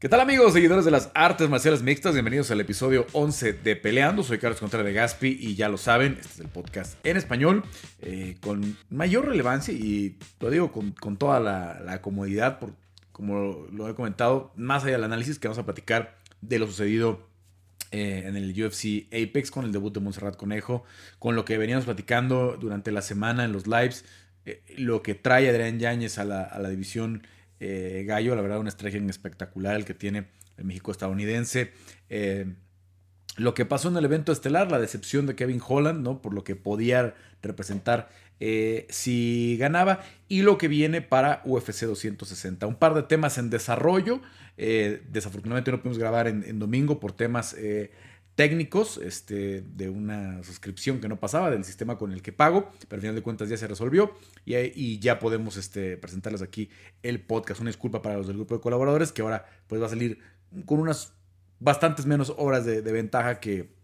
¿Qué tal amigos, seguidores de las artes marciales mixtas? Bienvenidos al episodio 11 de Peleando. Soy Carlos Contreras de Gaspi y ya lo saben, este es el podcast en español eh, con mayor relevancia y lo digo con, toda la, comodidad, por, como lo he comentado, más allá del análisis que vamos a platicar de lo sucedido eh, en el UFC Apex con el debut de Montserrat Conejo, con lo que veníamos platicando durante la semana en los lives, eh, lo que trae Adrián Yáñez a la, a la división eh, Gallo, la verdad, una estrategia espectacular el que tiene el México estadounidense. Eh, lo que pasó en el evento estelar, la decepción de Kevin Holland, ¿no? Por lo que podía representar eh, si ganaba. Y lo que viene para UFC 260. Un par de temas en desarrollo. desafortunadamente no pudimos grabar en, domingo por temas técnicos este, de una suscripción que no pasaba del sistema con el que pago, pero al final de cuentas ya se resolvió y, ya podemos este, presentarles aquí el podcast. Una disculpa para los del grupo de colaboradores que ahora pues va a salir con unas bastantes menos horas de, ventaja que,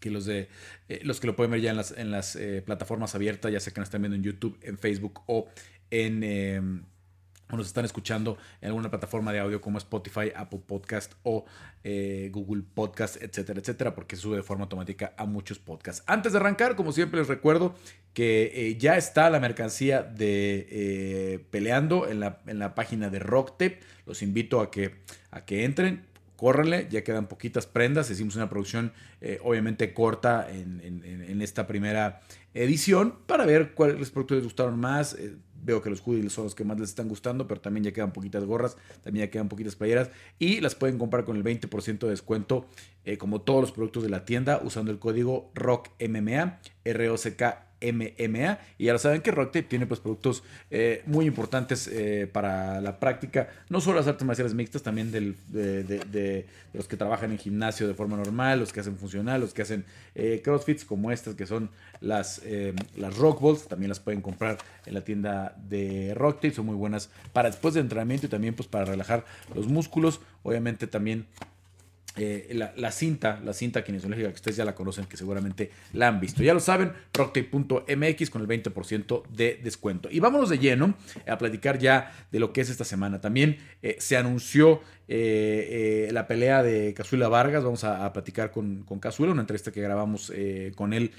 que los de eh, los que lo pueden ver ya en las, en las eh, plataformas abiertas, ya sea que nos están viendo en YouTube, en Facebook o en nos están escuchando en alguna plataforma de audio como Spotify, Apple Podcast o eh, Google Podcast, etcétera, etcétera, porque sube de forma automática a muchos podcasts. Antes de arrancar, como siempre les recuerdo que eh, ya está la mercancía de eh, Peleando en la, en la, página de Rocktape. Los invito a que, a que entren. Córrenle, ya quedan poquitas prendas. Hicimos una producción obviamente corta en, en, esta primera edición para ver cuáles productos les gustaron más Veo que los hoodies son los que más les están gustando, pero también ya quedan poquitas gorras, también ya quedan poquitas playeras y las pueden comprar con el 20% de descuento, eh, como todos los productos de la tienda, usando el código ROCKMMA, R-O-C-K MMA. Y ya lo saben que Rocktape tiene pues productos eh, muy importantes eh, para la práctica, no solo las artes marciales mixtas, también del, de, los que trabajan en gimnasio de forma normal, los que hacen funcional, los que hacen crossfits como estas que son las, las Rock Balls, también las pueden comprar en la tienda de Rocktape, son muy buenas para después de entrenamiento y también pues para relajar los músculos, obviamente también eh, la, cinta, la cinta kinesiológica que ustedes ya la conocen, que seguramente la han visto. Ya lo saben, rocktape.mx con el 20% de descuento. Y vámonos de lleno a platicar ya de lo que es esta semana. También eh, se anunció eh, la pelea de Cazuela Vargas. Vamos a, platicar con, con Cazuela, una entrevista que grabamos con él,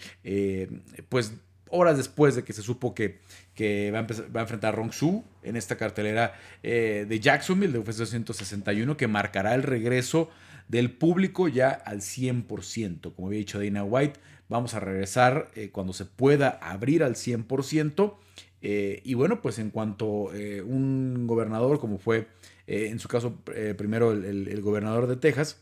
pues horas después de que se supo que, que va, a va, a enfrentar a Rong Su en esta cartelera de Jacksonville de UFC 261 que marcará el regreso del público ya al 100%. Como había dicho Dana White, vamos a regresar eh, cuando se pueda abrir al 100%. Eh, y bueno, pues en cuanto eh, un gobernador, como fue en su caso primero el, gobernador de Texas,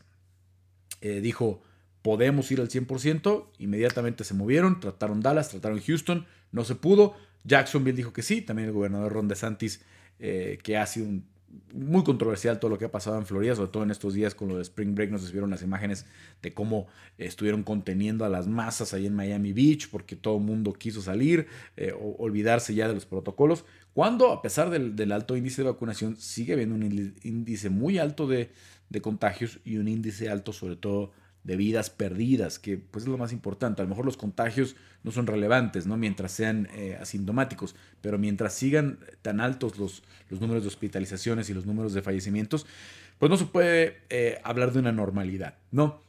dijo, podemos ir al 100%, inmediatamente se movieron, trataron Dallas, trataron Houston, no se pudo. Jacksonville dijo que sí, también el gobernador Ron DeSantis, que ha sido muy controversial todo lo que ha pasado en Florida, sobre todo en estos días con lo de Spring Break. Nos vieron las imágenes de cómo estuvieron conteniendo a las masas ahí en Miami Beach porque todo el mundo quiso salir, eh, o olvidarse ya de los protocolos. Cuando, a pesar del, alto índice de vacunación, sigue habiendo un índice muy alto de contagios y un índice alto, sobre todo, de vidas perdidas, que pues es lo más importante. A lo mejor los contagios no son relevantes, ¿no? Mientras sean eh, asintomáticos, pero mientras sigan tan altos los, los números de hospitalizaciones y los números de fallecimientos, pues no se puede eh, hablar de una normalidad, ¿no?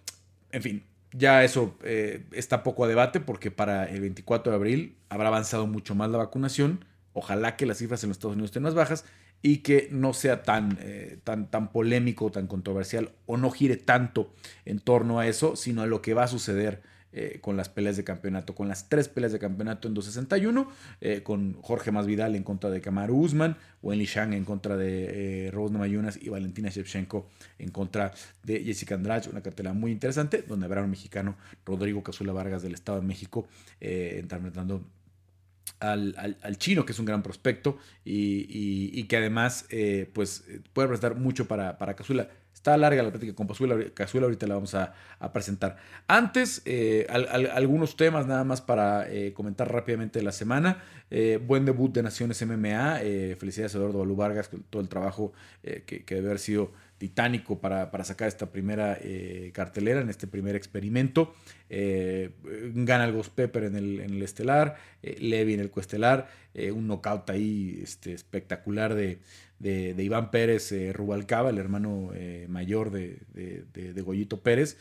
En fin, ya eso eh, está poco a debate porque para el 24 de abril habrá avanzado mucho más la vacunación. Ojalá que las cifras en los Estados Unidos estén más bajas y que no sea tan, eh, tan, tan polémico, tan controversial o no gire tanto en torno a eso, sino a lo que va a suceder eh, con las peleas de campeonato, con las tres peleas de campeonato en 261, eh, con Jorge Masvidal en contra de Kamaru Usman, Wenli Shang en contra de Rose Namayunas y Valentina Shevchenko en contra de Jessica Andrade, una cartela muy interesante, donde habrá un mexicano, Rodrigo Cazula Vargas del Estado de México, interpretando al, chino, que es un gran prospecto y, que además eh, pues, puede prestar mucho para, para Cazuela. Está larga la plática con Cazuela, ahorita la vamos a, presentar. Antes, eh, algunos temas nada más para eh, comentar rápidamente la semana. buen debut de Naciones MMA. felicidades a Eduardo Balú Vargas, todo el trabajo que, que, debe haber sido titánico para, sacar esta primera eh, cartelera, en este primer experimento. Eh, gana el Ghost Pepper en el, en el estelar, eh, Levi en el coestelar, un knockout ahí este, espectacular de, de, Iván Pérez Rubalcaba, el hermano mayor de, de, Goyito Pérez.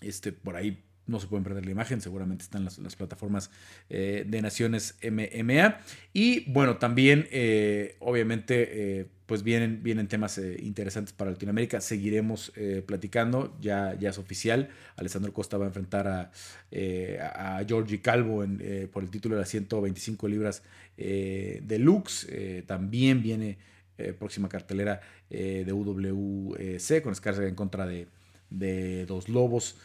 este, por ahí no se pueden perder la imagen, seguramente están las, las plataformas eh, de Naciones MMA. Y bueno, también, eh, obviamente, eh, pues vienen, vienen temas interesantes para Latinoamérica. Seguiremos platicando, ya, ya es oficial. Alessandro Costa va a enfrentar a, a Georgie Calvo en, por el título de las 125 libras de Lux. también viene próxima cartelera de UWC con Scarcega en contra de, de Dos Lobos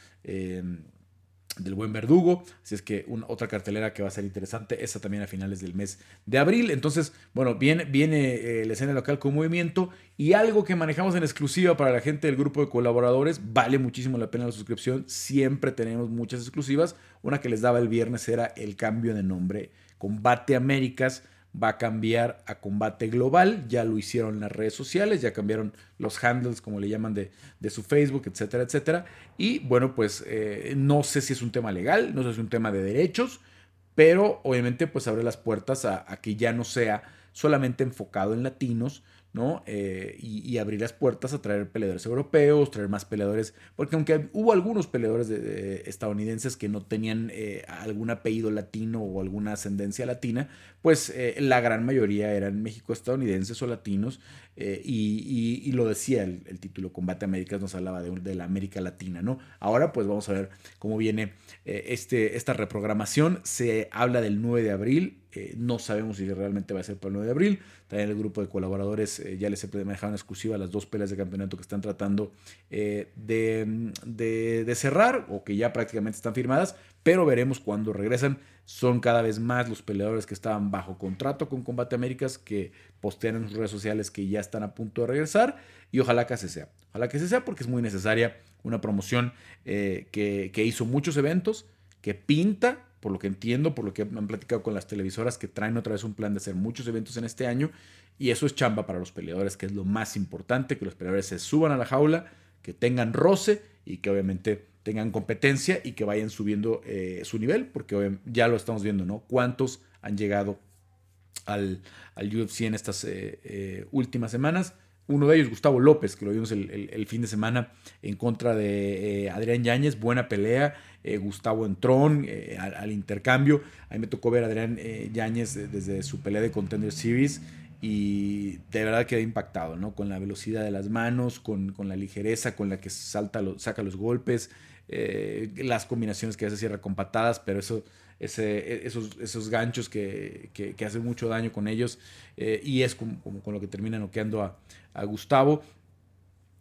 del buen verdugo. Así es que una, otra cartelera que va a ser interesante, esa también a finales del mes de abril. Entonces, bueno, viene, viene eh, la escena local con movimiento y algo que manejamos en exclusiva para la gente del grupo de colaboradores. Vale muchísimo la pena la suscripción. Siempre tenemos muchas exclusivas. Una que les daba el viernes era el cambio de nombre. Combate Américas va a cambiar a combate global. Ya lo hicieron las redes sociales, ya cambiaron los handles, como le llaman, de, su Facebook, etcétera, etcétera. Y bueno, pues eh, no sé si es un tema legal, no sé si es un tema de derechos, pero obviamente pues abre las puertas a que ya no sea solamente enfocado en latinos, ¿no? Eh, y, abrir las puertas a traer peleadores europeos, traer más peleadores, porque aunque hubo algunos peleadores estadounidenses que no tenían eh, algún apellido latino o alguna ascendencia latina, pues eh, la gran mayoría eran México-estadounidenses o latinos, y, lo decía el, título Combate Américas, nos hablaba de, de, la América Latina, ¿no? Ahora pues vamos a ver cómo viene este, esta reprogramación, se habla del 9 de abril, no sabemos si realmente va a ser para el 9 de abril, también el grupo de colaboradores eh, ya les he manejado en exclusiva las dos peleas de campeonato que están tratando eh, de, cerrar o que ya prácticamente están firmadas, pero veremos cuando regresan. Son cada vez más los peleadores que estaban bajo contrato con Combate Américas que postean en sus redes sociales que ya están a punto de regresar y ojalá que así sea. Ojalá que así sea porque es muy necesaria una promoción eh, que, que hizo muchos eventos, que pinta por lo que entiendo, por lo que han platicado con las televisoras que traen otra vez un plan de hacer muchos eventos en este año. Y eso es chamba para los peleadores, que es lo más importante, que los peleadores se suban a la jaula, que tengan roce y que obviamente tengan competencia y que vayan subiendo eh, su nivel, porque ya lo estamos viendo, ¿no? ¿Cuántos han llegado al, al UFC en estas eh, eh, últimas semanas? Uno de ellos, Gustavo López, que lo vimos el, fin de semana en contra de eh, Adrián Yáñez, buena pelea. Eh, Gustavo entró eh, al, intercambio. A mí me tocó ver a Adrián Yáñez desde su pelea de Contender Series y de verdad quedé impactado, ¿no? Con la velocidad de las manos, con, la ligereza con la que salta saca los golpes, las combinaciones que hace cierra con patadas, pero eso ese, esos, esos ganchos que, que, hacen mucho daño con ellos y es como, con lo que termina noqueando a, a Gustavo.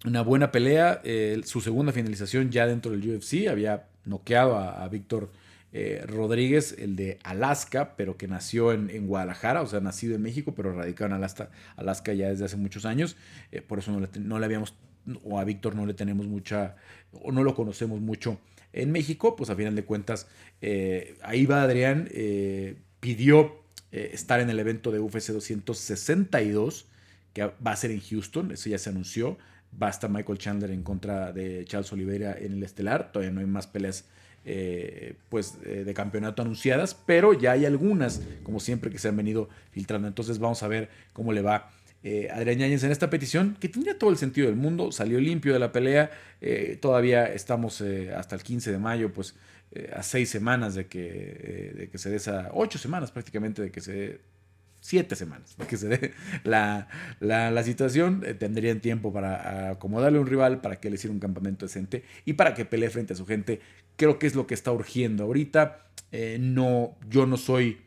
Una buena pelea, eh, su segunda finalización ya dentro del UFC, había noqueado a, Víctor eh, Rodríguez, el de Alaska, pero que nació en, en, Guadalajara, o sea, nacido en México, pero radicado en Alaska, Alaska ya desde hace muchos años, por eso no le, no le habíamos, o a Víctor no le tenemos mucha, o no lo conocemos mucho en México, pues a final de cuentas, eh, ahí va Adrián, eh, pidió eh, estar en el evento de UFC 262, que va a ser en Houston, eso ya se anunció. Va a estar Michael Chandler en contra de Charles Oliveira en el estelar. Todavía no hay más peleas pues, de campeonato anunciadas, pero ya hay algunas, como siempre, que se han venido filtrando. Entonces vamos a ver cómo le va eh, Adrián Yáñez en esta petición, que tendría todo el sentido del mundo, salió limpio de la pelea, eh, todavía estamos eh, hasta el 15 de mayo, pues a seis semanas de que, de que se dé esa, ocho semanas prácticamente de que se dé, siete semanas de que se dé la, la, situación, tendrían tiempo para acomodarle un rival, para que le hiciera un campamento decente y para que pelee frente a su gente, creo que es lo que está urgiendo ahorita, no, yo no soy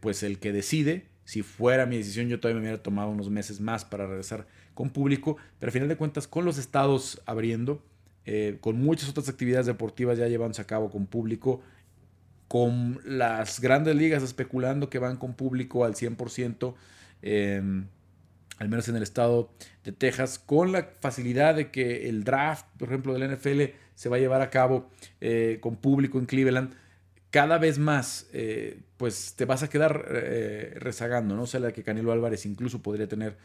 pues el que decide, si fuera mi decisión, yo todavía me hubiera tomado unos meses más para regresar con público, pero al final de cuentas, con los estados abriendo, eh, con muchas otras actividades deportivas ya llevándose a cabo con público, con las grandes ligas especulando que van con público al 100%, em, al menos en el estado de Texas, con la facilidad de que el draft, por ejemplo, del NFL se va a llevar a cabo eh, con público en Cleveland cada vez más, pues te vas a quedar rezagando, ¿no? O sea, la que Canelo Álvarez incluso podría tener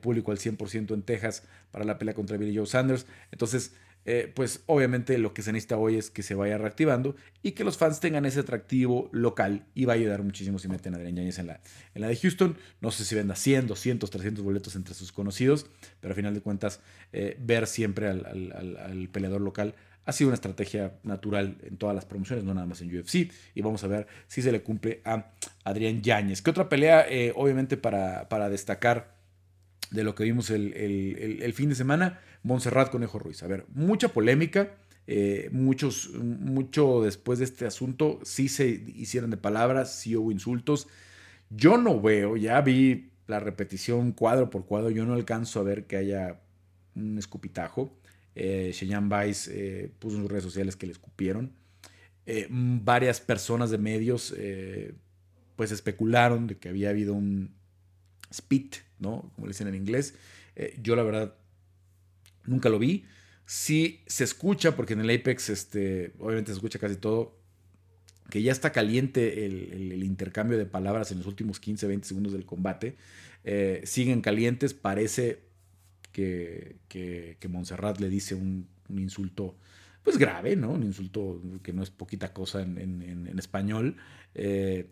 público al 100% en Texas para la pelea contra Billy Joe Sanders. Entonces, eh, pues obviamente lo que se necesita hoy es que se vaya reactivando y que los fans tengan ese atractivo local y va a ayudar muchísimo si meten a Adrián Yáñez en la, en la de Houston. No sé si venda 100, 200, 300 boletos entre sus conocidos, pero al final de cuentas eh, ver siempre al, peleador local ha sido una estrategia natural en todas las promociones, no nada más en UFC. Y vamos a ver si se le cumple a Adrián Yáñez. ¿Qué otra pelea, eh, obviamente, para, para destacar de lo que vimos el, el fin de semana? Montserrat Conejo Ruiz. A ver, mucha polémica. Eh, muchos, mucho después de este asunto, sí se hicieron de palabras, sí hubo insultos. Yo no veo, ya vi la repetición cuadro por cuadro, yo no alcanzo a ver que haya un escupitajo. Eh, Weiss eh, puso en sus redes sociales que le escupieron. Eh, varias personas de medios pues especularon de que había habido un spit, ¿no? Como le dicen en inglés. yo la verdad nunca lo vi. Sí se escucha, porque en el Apex, este, obviamente se escucha casi todo, que ya está caliente el, intercambio de palabras en los últimos 15, 20 segundos del combate. Eh, siguen calientes, parece que, Montserrat le dice un, insulto, pues grave, ¿no? Un insulto que no es poquita cosa en, español. Eh,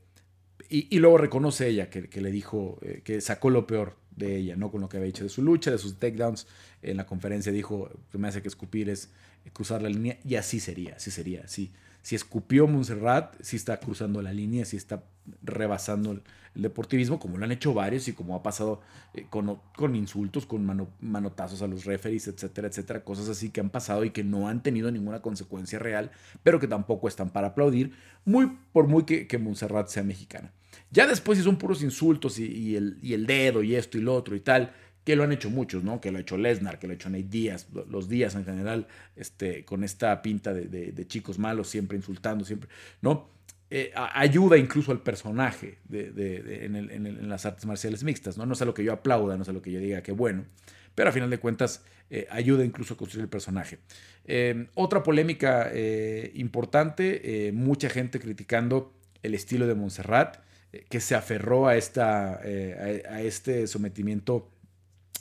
y, luego reconoce ella que, le dijo, eh, que sacó lo peor de ella, ¿no? Con lo que había hecho de su lucha, de sus takedowns. En la conferencia dijo, me hace que escupir es cruzar la línea. Y así sería, así sería, así. Si escupió Montserrat, sí está cruzando la línea, sí está rebasando el, deportivismo, como lo han hecho varios y como ha pasado eh, con, con, insultos, con manotazos a los referees, etcétera, etcétera. Cosas así que han pasado y que no han tenido ninguna consecuencia real, pero que tampoco están para aplaudir, muy, por muy que, que Montserrat sea mexicana. Ya después, si son puros insultos y, el, y el dedo y esto y lo otro y tal, que lo han hecho muchos, ¿no? Que lo ha hecho Lesnar, que lo ha hecho Nate Díaz, los días en general, este, con esta pinta de, chicos malos, siempre insultando, siempre, ¿no? Eh, ayuda incluso al personaje de, en, las artes marciales mixtas, ¿no? No es lo que yo aplauda, no es lo que yo diga que bueno, pero a final de cuentas eh, ayuda incluso a construir el personaje. Eh, otra polémica importante, mucha gente criticando el estilo de Montserrat. Eh, que se aferró a, esta, eh, a, este sometimiento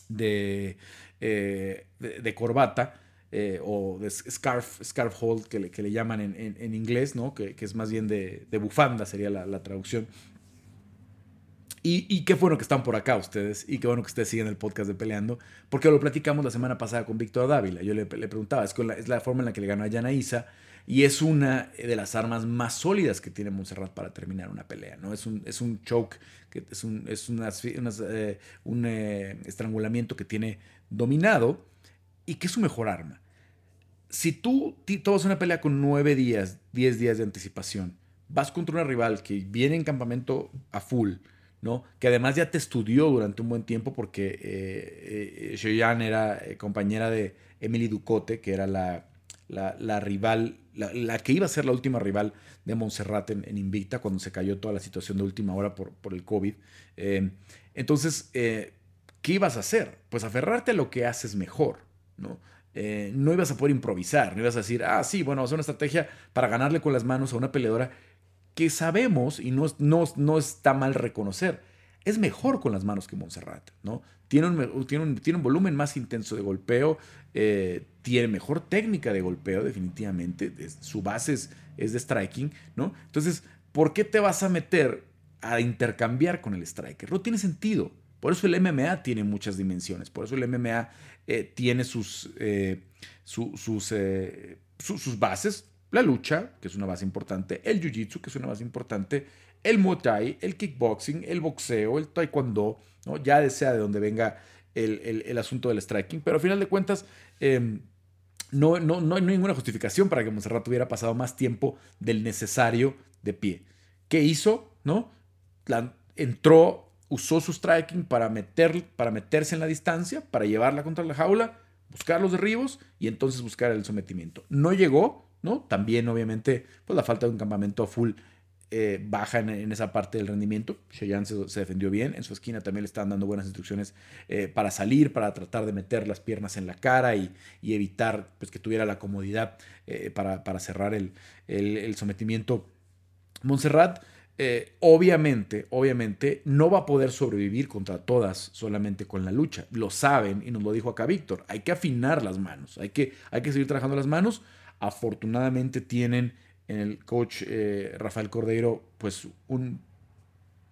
de, eh, de, corbata o de scarf, scarf hold que le, que le llaman en, en, inglés, ¿no? Que, que, es más bien de, de bufanda, sería la, la traducción. Y, y, qué bueno que están por acá ustedes y qué bueno que ustedes siguen el podcast de Peleando, porque lo platicamos la semana pasada con Víctor Dávila. Yo le, le preguntaba, es, la, es la forma en la que le ganó a Yana Isa y es una de las armas más sólidas que tiene Montserrat para terminar una pelea, ¿no? Es un, es un choke, que es, un, es eh, un eh, estrangulamiento que tiene dominado y que es su mejor arma. Si tú tomas una pelea con nueve días, diez días de anticipación, vas contra una rival que viene en campamento a full, ¿no? Que además ya te estudió durante un buen tiempo porque eh, eh era compañera de Emily Ducote, que era la, la, rival, la, que iba a ser la última rival de Montserrat en, Invicta cuando se cayó toda la situación de última hora por, el COVID. Eh, entonces, eh, ¿qué ibas a hacer? Pues aferrarte a lo que haces mejor, ¿no? Eh, no ibas a poder improvisar, no ibas a decir, ah, sí, bueno, hacer una estrategia para ganarle con las manos a una peleadora que sabemos y no, no, no está mal reconocer, es mejor con las manos que Montserrat, ¿no? Tiene un, tiene un, tiene un volumen más intenso de golpeo, eh, tiene mejor técnica de golpeo, definitivamente. Su base es, de striking, ¿no? Entonces, ¿por qué te vas a meter a intercambiar con el striker? No tiene sentido. Por eso el MMA tiene muchas dimensiones. Por eso el MMA eh, tiene sus, eh, sus, sus bases. La lucha, que es una base importante. El jiu-jitsu, que es una base importante el Muay Thai, el kickboxing, el boxeo, el taekwondo, ya sea de donde venga el, asunto del striking, pero al final de cuentas em, no, no, no, hay ninguna justificación para que Monserrat hubiera pasado más tiempo del necesario de pie. ¿Qué hizo? ¿No? entró, usó su striking para, meter, para meterse en la distancia, para llevarla contra la jaula, buscar los derribos y entonces buscar el sometimiento. No llegó, ¿no? También obviamente pues la falta de un campamento full eh, baja en, esa parte del rendimiento. Cheyenne se, defendió bien. En su esquina también le estaban dando buenas instrucciones eh, para salir, para tratar de meter las piernas en la cara y, evitar pues, que tuviera la comodidad eh, para, cerrar el, sometimiento Montserrat, obviamente, obviamente, no va a poder sobrevivir contra todas solamente con la lucha. Lo saben y nos lo dijo acá Víctor. Hay que afinar las manos, hay que, hay que seguir trabajando las manos. Afortunadamente tienen en el coach eh, Rafael Cordeiro, pues un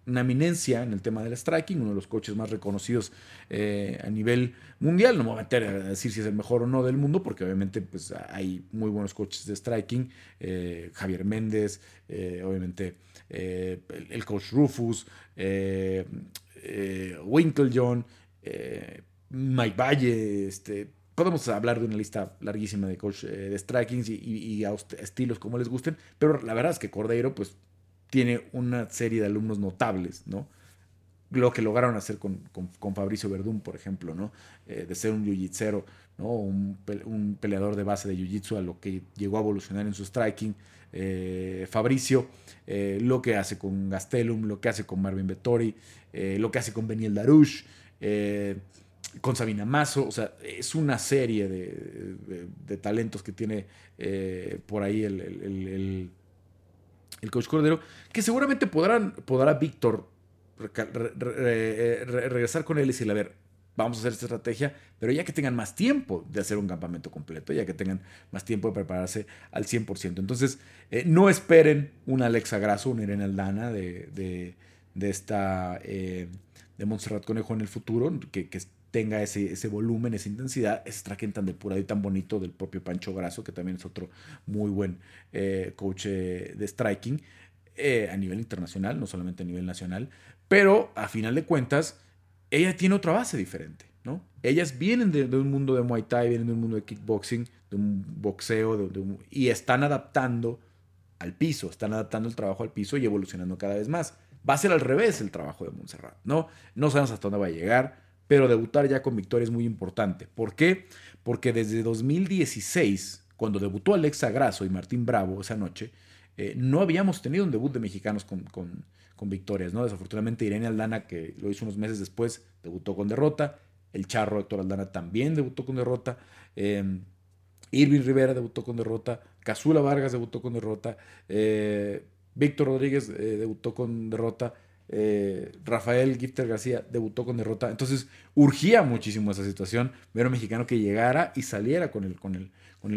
una eminencia en el tema del striking, uno de los coches más reconocidos eh, a nivel mundial. No me voy a meter a decir si es el mejor o no del mundo, porque obviamente pues, hay muy buenos coches de striking. Eh, Javier Méndez, obviamente el, coach Rufus, Winklejohn, Mike Valle, este, podemos hablar de una lista larguísima de coach de striking y, estilos como les gusten, pero la verdad es que Cordeiro, pues tiene una serie de alumnos notables, ¿no? Lo que lograron hacer con, Fabricio Verdún, por ejemplo, ¿no? Eh, de ser un jiu ¿no? Un, peleador de base de jiu-jitsu a lo que llegó a evolucionar en su striking. Eh, Fabricio, eh, lo que hace con Gastelum, lo que hace con Marvin Vettori, lo que hace con Beniel Darush, con Sabina Mazo, o sea, es una serie de, talentos que tiene por ahí el el coach Cordero, que seguramente podrán, podrá Víctor regresar con él y decirle, a ver, vamos a hacer esta estrategia, pero ya que tengan más tiempo de hacer un campamento completo, ya que tengan más tiempo de prepararse al 100%. Entonces, eh, no esperen una Alexa Grasso, una Irene Aldana de, de, esta, eh, de Montserrat Conejo en el futuro, que, que tenga ese, ese volumen, esa intensidad, ese tracking tan depurado y tan bonito del propio Pancho Grasso, que también es otro muy buen eh, coach eh, de striking eh, a nivel internacional, no solamente a nivel nacional, pero a final de cuentas, ella tiene otra base diferente, ¿no? Ellas vienen de, un mundo de Muay Thai, vienen de un mundo de kickboxing, de un boxeo, y están adaptando al piso, están adaptando el trabajo al piso y evolucionando cada vez más. Va a ser al revés el trabajo de Montserrat, ¿no? No sabemos hasta dónde va a llegar pero debutar ya con victoria es muy importante. ¿Por qué? Porque desde 2016, cuando debutó Alexa Grasso y Martín Bravo esa noche, eh, no habíamos tenido un debut de mexicanos con, victorias, ¿no? Desafortunadamente Irene Aldana, que lo hizo unos meses después, debutó con derrota. El charro Héctor Aldana también debutó con derrota. Eh, Irving Rivera debutó con derrota. Cazula Vargas debutó con derrota. Eh, Víctor Rodríguez debutó con derrota. Eh, Rafael Gifter García debutó con derrota. Entonces urgía muchísimo esa situación ver un mexicano que llegara y saliera con el, con el,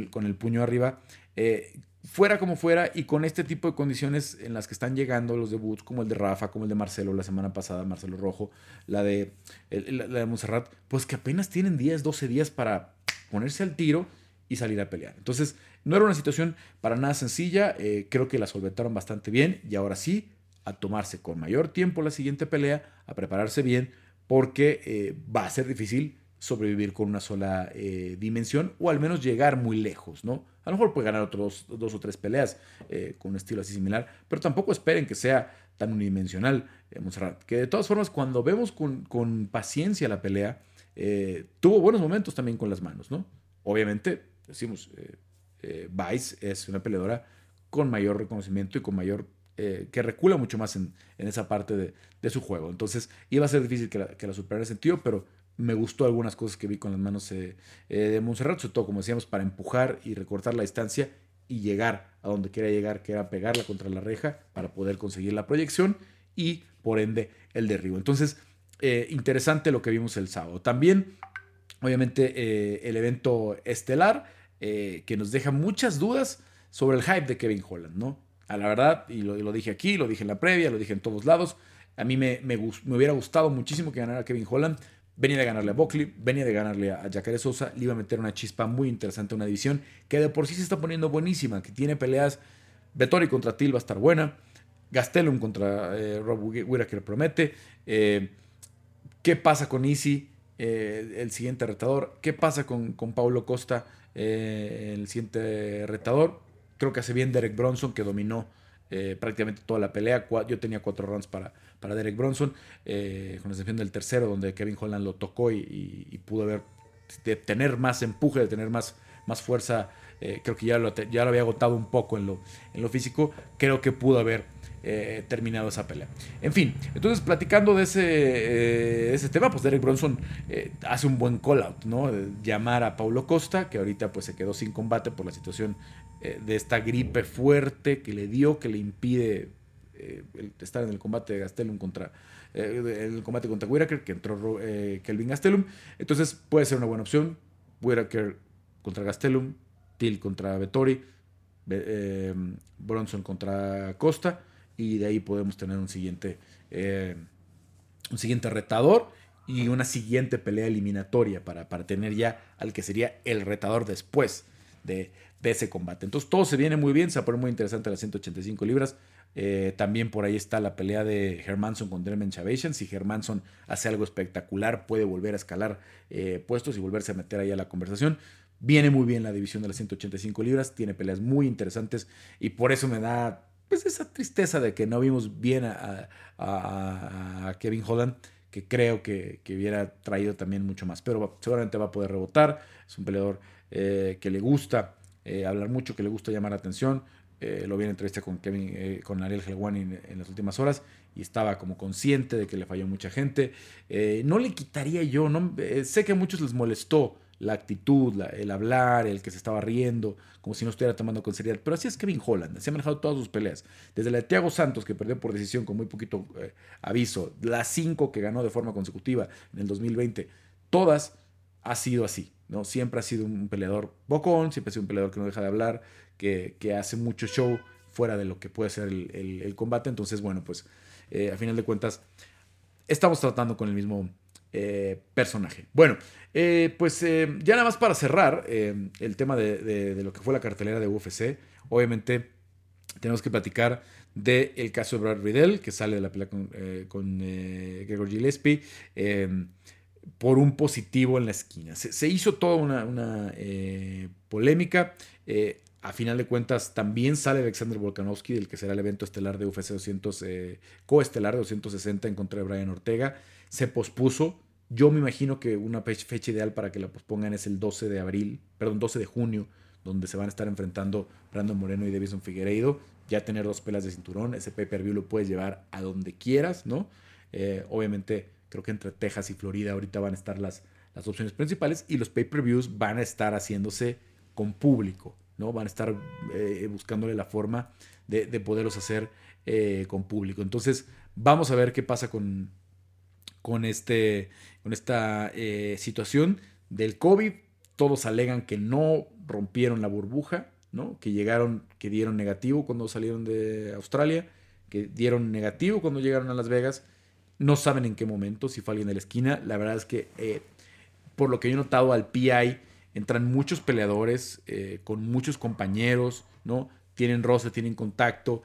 con el, puño arriba. Eh, fuera como fuera y con este tipo de condiciones en las que están llegando los debuts, como el de Rafa, como el de Marcelo la semana pasada, Marcelo Rojo, la de, la de Monserrat, pues que apenas tienen 10, 12 días para ponerse al tiro y salir a pelear. Entonces, no era una situación para nada sencilla, eh, creo que la solventaron bastante bien y ahora sí, a tomarse con mayor tiempo la siguiente pelea, a prepararse bien, porque eh, va a ser difícil sobrevivir con una sola eh, dimensión o al menos llegar muy lejos, ¿no? A lo mejor puede ganar otros dos o tres peleas eh, con un estilo así similar, pero tampoco esperen que sea tan unidimensional Monserrat. Que de todas formas, cuando vemos con, con paciencia la pelea, tuvo buenos momentos también con las manos, ¿no? Obviamente, decimos, Vice es una peleadora con mayor reconocimiento y con mayor eh, que recula mucho más en, esa parte de, su juego. Entonces iba a ser difícil que la, superara ese sentido, pero me gustó algunas cosas que vi con las manos eh, eh, de Montserrat, sobre todo, como decíamos, para empujar y recortar la distancia y llegar a donde quería llegar, que era pegarla contra la reja para poder conseguir la proyección y, por ende, el derribo. Entonces, interesante lo que vimos el sábado. También, obviamente, el evento estelar, que nos deja muchas dudas sobre el hype de Kevin Holland, ¿no? A la verdad, y lo, dije aquí, lo dije en la previa, lo dije en todos lados, a mí me, me, hubiera gustado muchísimo que ganara Kevin Holland. Venía de ganarle a Buckley, venía de ganarle a Jacare Sosa, le iba a meter una chispa muy interesante a una división que de por sí se está poniendo buenísima, que tiene peleas. Vettori contra Till va a estar buena. Gastelum contra eh, Rob Whittaker promete. Eh, ¿Qué pasa con Easy, eh, el siguiente retador? ¿Qué pasa con, con Paulo Costa, el siguiente retador? Creo que hace bien Derek Bronson, que dominó eh, prácticamente toda la pelea. Yo tenía cuatro rounds para, para Derek Bronson, eh, con excepción del tercero, donde Kevin Holland lo tocó y, pudo haber, de tener más empuje, de tener más, más fuerza. Eh, creo que ya lo, ya lo había agotado un poco en lo, en lo físico. Creo que pudo haber eh, terminado esa pelea. En fin, entonces platicando de ese, eh, ese tema, pues Derek Bronson hace un buen call out, ¿no? llamar a Paulo Costa, que ahorita pues se quedó sin combate por la situación de esta gripe fuerte que le dio, que le impide estar en el combate de Gastelum contra el combate contra que entró Kelvin Gastelum. Entonces puede ser una buena opción. Whitaker contra Gastelum, Till contra Vettori, Bronson contra Costa, y de ahí podemos tener un siguiente, un siguiente retador y una siguiente pelea eliminatoria para, para tener ya al que sería el retador después de, ese combate. Entonces todo se viene muy bien, se va a muy interesante las 185 libras. Eh, también por ahí está la pelea de Hermanson con Dermen Chavation. Si Hermanson hace algo espectacular, puede volver a escalar eh, puestos y volverse a meter ahí a la conversación. Viene muy bien la división de las 185 libras, tiene peleas muy interesantes y por eso me da pues esa tristeza de que no vimos bien a, Kevin Holland que creo que, hubiera traído también mucho más. Pero seguramente va a poder rebotar. Es un peleador eh, que le gusta eh, hablar mucho, que le gusta llamar la atención. Eh, lo vi en entrevista con Kevin, con Ariel Helwani en, las últimas horas y estaba como consciente de que le falló mucha gente. no le quitaría yo, no, sé que a muchos les molestó la actitud, el hablar, el que se estaba riendo, como si no estuviera tomando con seriedad. Pero así es Kevin Holland, se ha manejado todas sus peleas. Desde la de Thiago Santos, que perdió por decisión con muy poquito eh, aviso, las cinco que ganó de forma consecutiva en el 2020, todas ha sido así. ¿No? Siempre ha sido un peleador bocón, siempre ha sido un peleador que no deja de hablar, que, hace mucho show fuera de lo que puede ser el, combate. Entonces, bueno, pues eh, a final de cuentas, estamos tratando con el mismo eh, personaje. Bueno, eh, pues ya nada más para cerrar el tema de, lo que fue la cartelera de UFC, obviamente tenemos que platicar del caso de Brad Riddell, que sale de la pelea con, con Gregor Gillespie por un positivo en la esquina. Se, hizo toda una, polémica. a final de cuentas, también sale Alexander Volkanovski, del que será el evento estelar de UFC 200, coestelar de 260 en contra de Brian Ortega. Se pospuso yo me imagino que una fecha ideal para que la pospongan es el 12 de abril, perdón, 12 de junio, donde se van a estar enfrentando Brandon Moreno y Davison Figueiredo. Ya tener dos pelas de cinturón, ese pay-per-view lo puedes llevar a donde quieras, ¿no? Eh, obviamente, creo que entre Texas y Florida ahorita van a estar las, las opciones principales y los pay-per-views van a estar haciéndose con público, ¿no? Van a estar eh, buscándole la forma de, poderlos hacer eh, con público. Entonces, vamos a ver qué pasa con, con, este, con esta eh, situación del COVID. Todos alegan que no rompieron la burbuja, ¿no? que llegaron, que dieron negativo cuando salieron de Australia, que dieron negativo cuando llegaron a Las Vegas. No saben en qué momento, si fue alguien de la esquina. La verdad es que, eh, por lo que yo he notado al PI, entran muchos peleadores eh, con muchos compañeros, ¿no? Tienen roce, tienen contacto.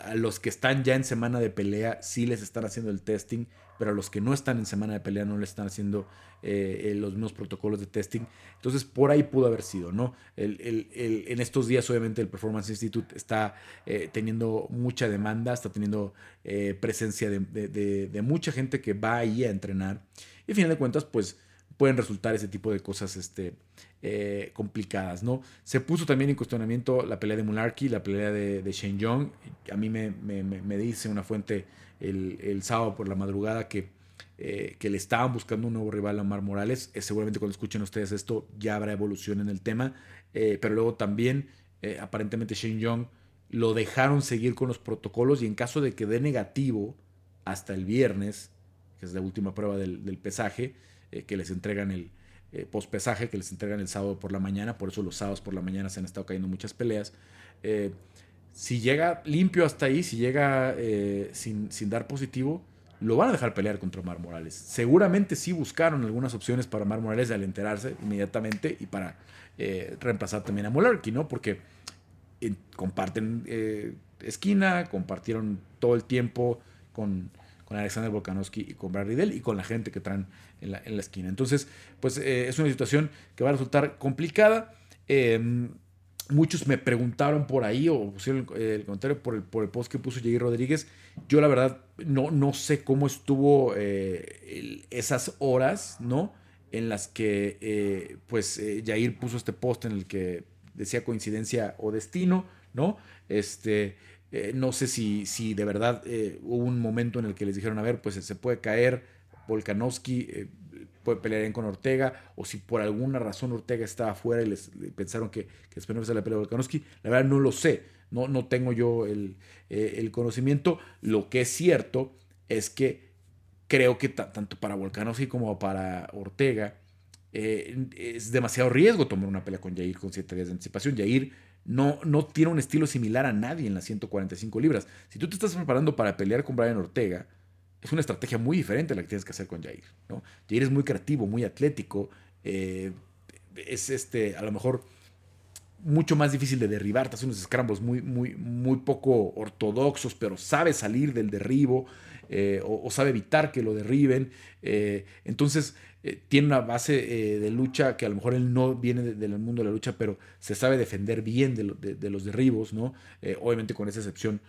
a los que están ya en semana de pelea, sí les están haciendo el testing pero a los que no están en semana de pelea no le están haciendo eh, eh, los mismos protocolos de testing. Entonces, por ahí pudo haber sido, ¿no? en estos días, obviamente, el Performance Institute está eh, teniendo mucha demanda, está teniendo presencia de, mucha gente que va ahí a entrenar. Y a final de cuentas, pues pueden resultar ese tipo de cosas este, complicadas, ¿no? Se puso también en cuestionamiento la pelea de Mularkey, la pelea de, Shane Young. A mí me, me dice una fuente el, sábado por la madrugada que, eh, que le estaban buscando un nuevo rival a Mar Morales. Eh, seguramente cuando escuchen ustedes esto ya habrá evolución en el tema. Eh, pero luego también, aparentemente Shane Young lo dejaron seguir con los protocolos y en caso de que dé negativo hasta el viernes, que es la última prueba del, pesaje, que les entregan el pospesaje, que les entregan el sábado por la mañana, por eso los sábados por la mañana se han estado cayendo muchas peleas si llega limpio hasta ahí, si llega eh, sin, dar positivo, lo van a dejar pelear contra Mar Morales. Seguramente sí buscaron algunas opciones para Mar Morales al enterarse inmediatamente y para eh, reemplazar también a Molarky, ¿no? Porque eh, comparten esquina, compartieron todo el tiempo con, con Alexander Volkanovski y con Brad Riddell y con la gente que traen en la, en la esquina. Entonces, pues es una situación que va a resultar complicada. Em, Muchos me preguntaron por ahí o pusieron el, comentario por el, por el post que puso Jair Rodríguez. Yo la verdad no, no sé cómo estuvo eh, esas horas, ¿no? En las que eh, pues eh, Jair puso este post en el que decía coincidencia o destino, ¿no? Este, no sé si, si de verdad hubo un momento en el que les dijeron, a ver, pues se puede caer Volkanovski, puede pelear con Ortega, o si por alguna razón Ortega estaba afuera y les pensaron que, que después no la pelea de Volkanovski, la verdad no lo sé, no, no tengo yo el, el conocimiento. Lo que es cierto es que creo que tanto para Volkanovski como para Ortega eh, es demasiado riesgo tomar una pelea con Jair con 7 días de anticipación. Jair no, no tiene un estilo similar a nadie en las 145 libras. Si tú te estás preparando para pelear con Brian Ortega, es una estrategia muy diferente a la que tienes que hacer con Jair. ¿no? Jair es muy creativo, muy atlético, eh, es este, a lo mejor mucho más difícil de derribar, te hace unos scrambles muy, muy, muy poco ortodoxos, pero sabe salir del derribo eh, o, sabe evitar que lo derriben. entonces, eh, tiene una base eh, de lucha que a lo mejor él no viene del mundo de la lucha, pero se sabe defender bien de, los derribos, ¿no? Eh, obviamente con esa excepción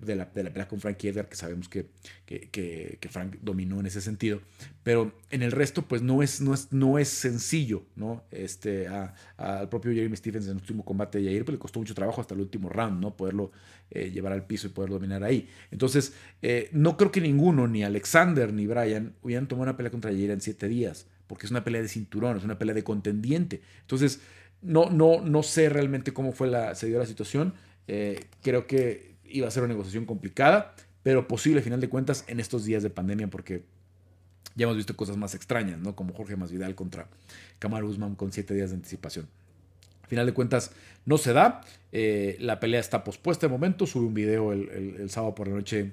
de la, de la pelea con Frank Edgar, que sabemos que, que, Frank dominó en ese sentido, pero en el resto pues no es, no es, no es sencillo, ¿no? Este, al propio Jeremy Stephens en el último combate de Jair pues, le costó mucho trabajo hasta el último round, ¿no? Poderlo llevar al piso y poder dominar ahí. Entonces, no creo que ninguno, ni Alexander ni Brian, hubieran tomado una pelea contra Jair en siete días porque es una pelea de cinturón, es una pelea de contendiente. Entonces, no, no, no sé realmente cómo fue la, se la situación. Eh, creo que iba a ser una negociación complicada, pero posible, a final de cuentas, en estos días de pandemia, porque ya hemos visto cosas más extrañas, ¿no? Como Jorge Masvidal contra Kamaru Usman con siete días de anticipación. A final de cuentas, no se da. Eh, la pelea está pospuesta de momento. Sube un video el, sábado por la noche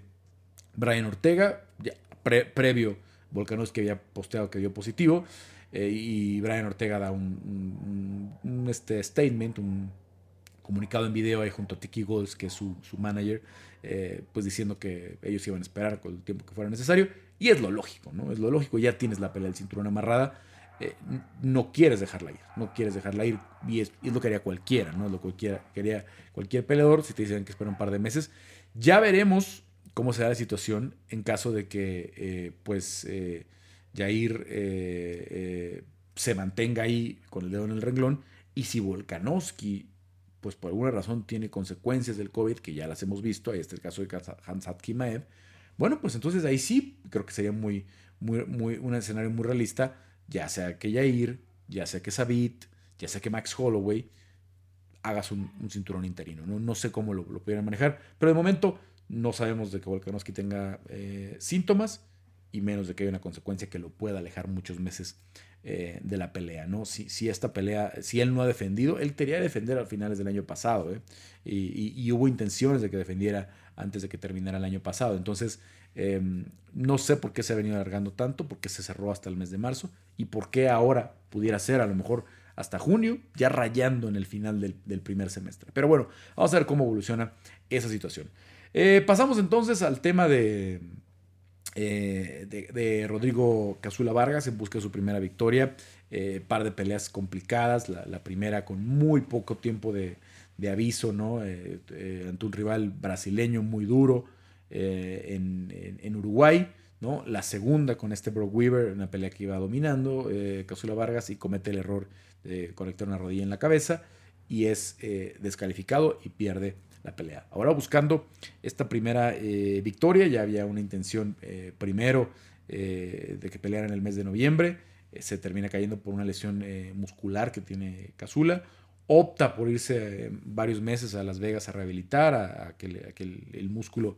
Brian Ortega, ya previo Volkanovski había posteado que dio positivo. Eh, y Brian Ortega da un, este statement, un comunicado en video ahí junto a Tiki Golds, que es su, manager, eh, pues diciendo que ellos iban a esperar con el tiempo que fuera necesario. Y es lo lógico, ¿no? Es lo lógico, ya tienes la pelea del cinturón amarrada. Eh, no quieres dejarla ir, no quieres dejarla ir y es, lo que haría cualquiera, ¿no? Es lo que cualquiera, quería cualquier peleador si te dicen que espera un par de meses. Ya veremos cómo será la situación en caso de que eh, pues Jair eh, se mantenga ahí con el dedo en el renglón y si Volkanovski pues por alguna razón tiene consecuencias del COVID que ya las hemos visto, ahí está el caso de Hansat Kimaev, bueno pues entonces ahí sí creo que sería muy, muy, muy, un escenario muy realista, ya sea que Jair, ya sea que Sabit, ya sea que Max Holloway hagas un, cinturón interino, ¿no? no sé cómo lo, lo pudieran manejar, pero de momento no sabemos de que Volkanovski tenga eh, síntomas y menos de que haya una consecuencia que lo pueda alejar muchos meses eh, de la pelea, ¿no? Si, si, esta pelea, si él no ha defendido, él quería defender a finales del año pasado, ¿eh? y, hubo intenciones de que defendiera antes de que terminara el año pasado. Entonces, em, no sé por qué se ha venido alargando tanto, por qué se cerró hasta el mes de marzo y por qué ahora pudiera ser a lo mejor hasta junio, ya rayando en el final del, del primer semestre. Pero bueno, vamos a ver cómo evoluciona esa situación. Eh, pasamos entonces al tema de, eh, de, Rodrigo Cazula Vargas en busca de su primera victoria. Eh, par de peleas complicadas, la, primera con muy poco tiempo de, aviso, ¿no? ante un rival brasileño muy duro en, Uruguay. ¿no? La segunda con este Brock Weaver, una pelea que iba dominando Cazula Vargas y comete el error de conectar una rodilla en la cabeza y es descalificado y pierde la pelea. Ahora buscando esta primera eh, victoria, ya había una intención eh, primero eh, de que peleara en el mes de noviembre, se termina cayendo por una lesión muscular que tiene Casula, opta por irse varios meses a Las Vegas a rehabilitar, a, que, el, músculo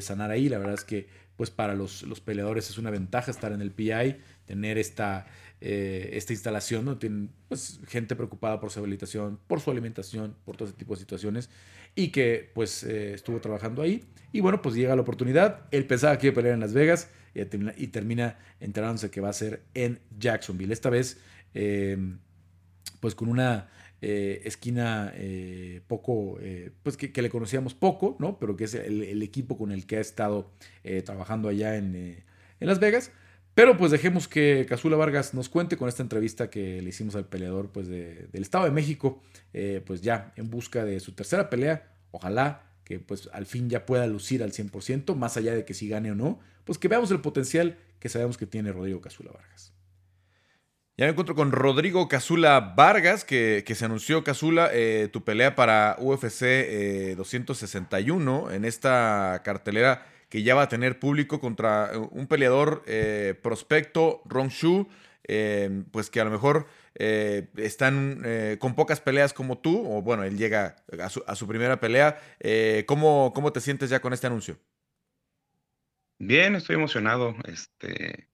sanara ahí, la verdad es que pues para los, los, peleadores es una ventaja estar en el PI, tener esta, esta instalación, ¿no? Tienen pues, gente preocupada por su habilitación, por su alimentación, por todo ese tipo de situaciones y que pues eh, estuvo trabajando ahí. Y bueno, pues llega la oportunidad. Él pensaba que iba a pelear en Las Vegas y termina, enterándose que va a ser en Jacksonville. Esta vez, eh, pues con una eh, esquina poco, pues que, le conocíamos poco, ¿no? Pero que es el, equipo con el que ha estado trabajando allá en, en Las Vegas. Pero pues dejemos que Casula Vargas nos cuente con esta entrevista que le hicimos al peleador pues, del Estado de México, eh, pues ya en busca de su tercera pelea. Ojalá que pues al fin ya pueda lucir al 100%, más allá de que si gane o no, pues que veamos el potencial que sabemos que tiene Rodrigo Casula Vargas. Ya me encuentro con Rodrigo Casula Vargas, que, se anunció, Casula, eh, tu pelea para UFC 261 eh, en esta cartelera que ya va a tener público contra eh, un peleador eh, prospecto, Rong Shu, pues que a lo mejor están con pocas peleas como tú, o bueno, él llega a su, primera pelea. ¿cómo, ¿Cómo te sientes ya con este anuncio? Bien, estoy emocionado. Este,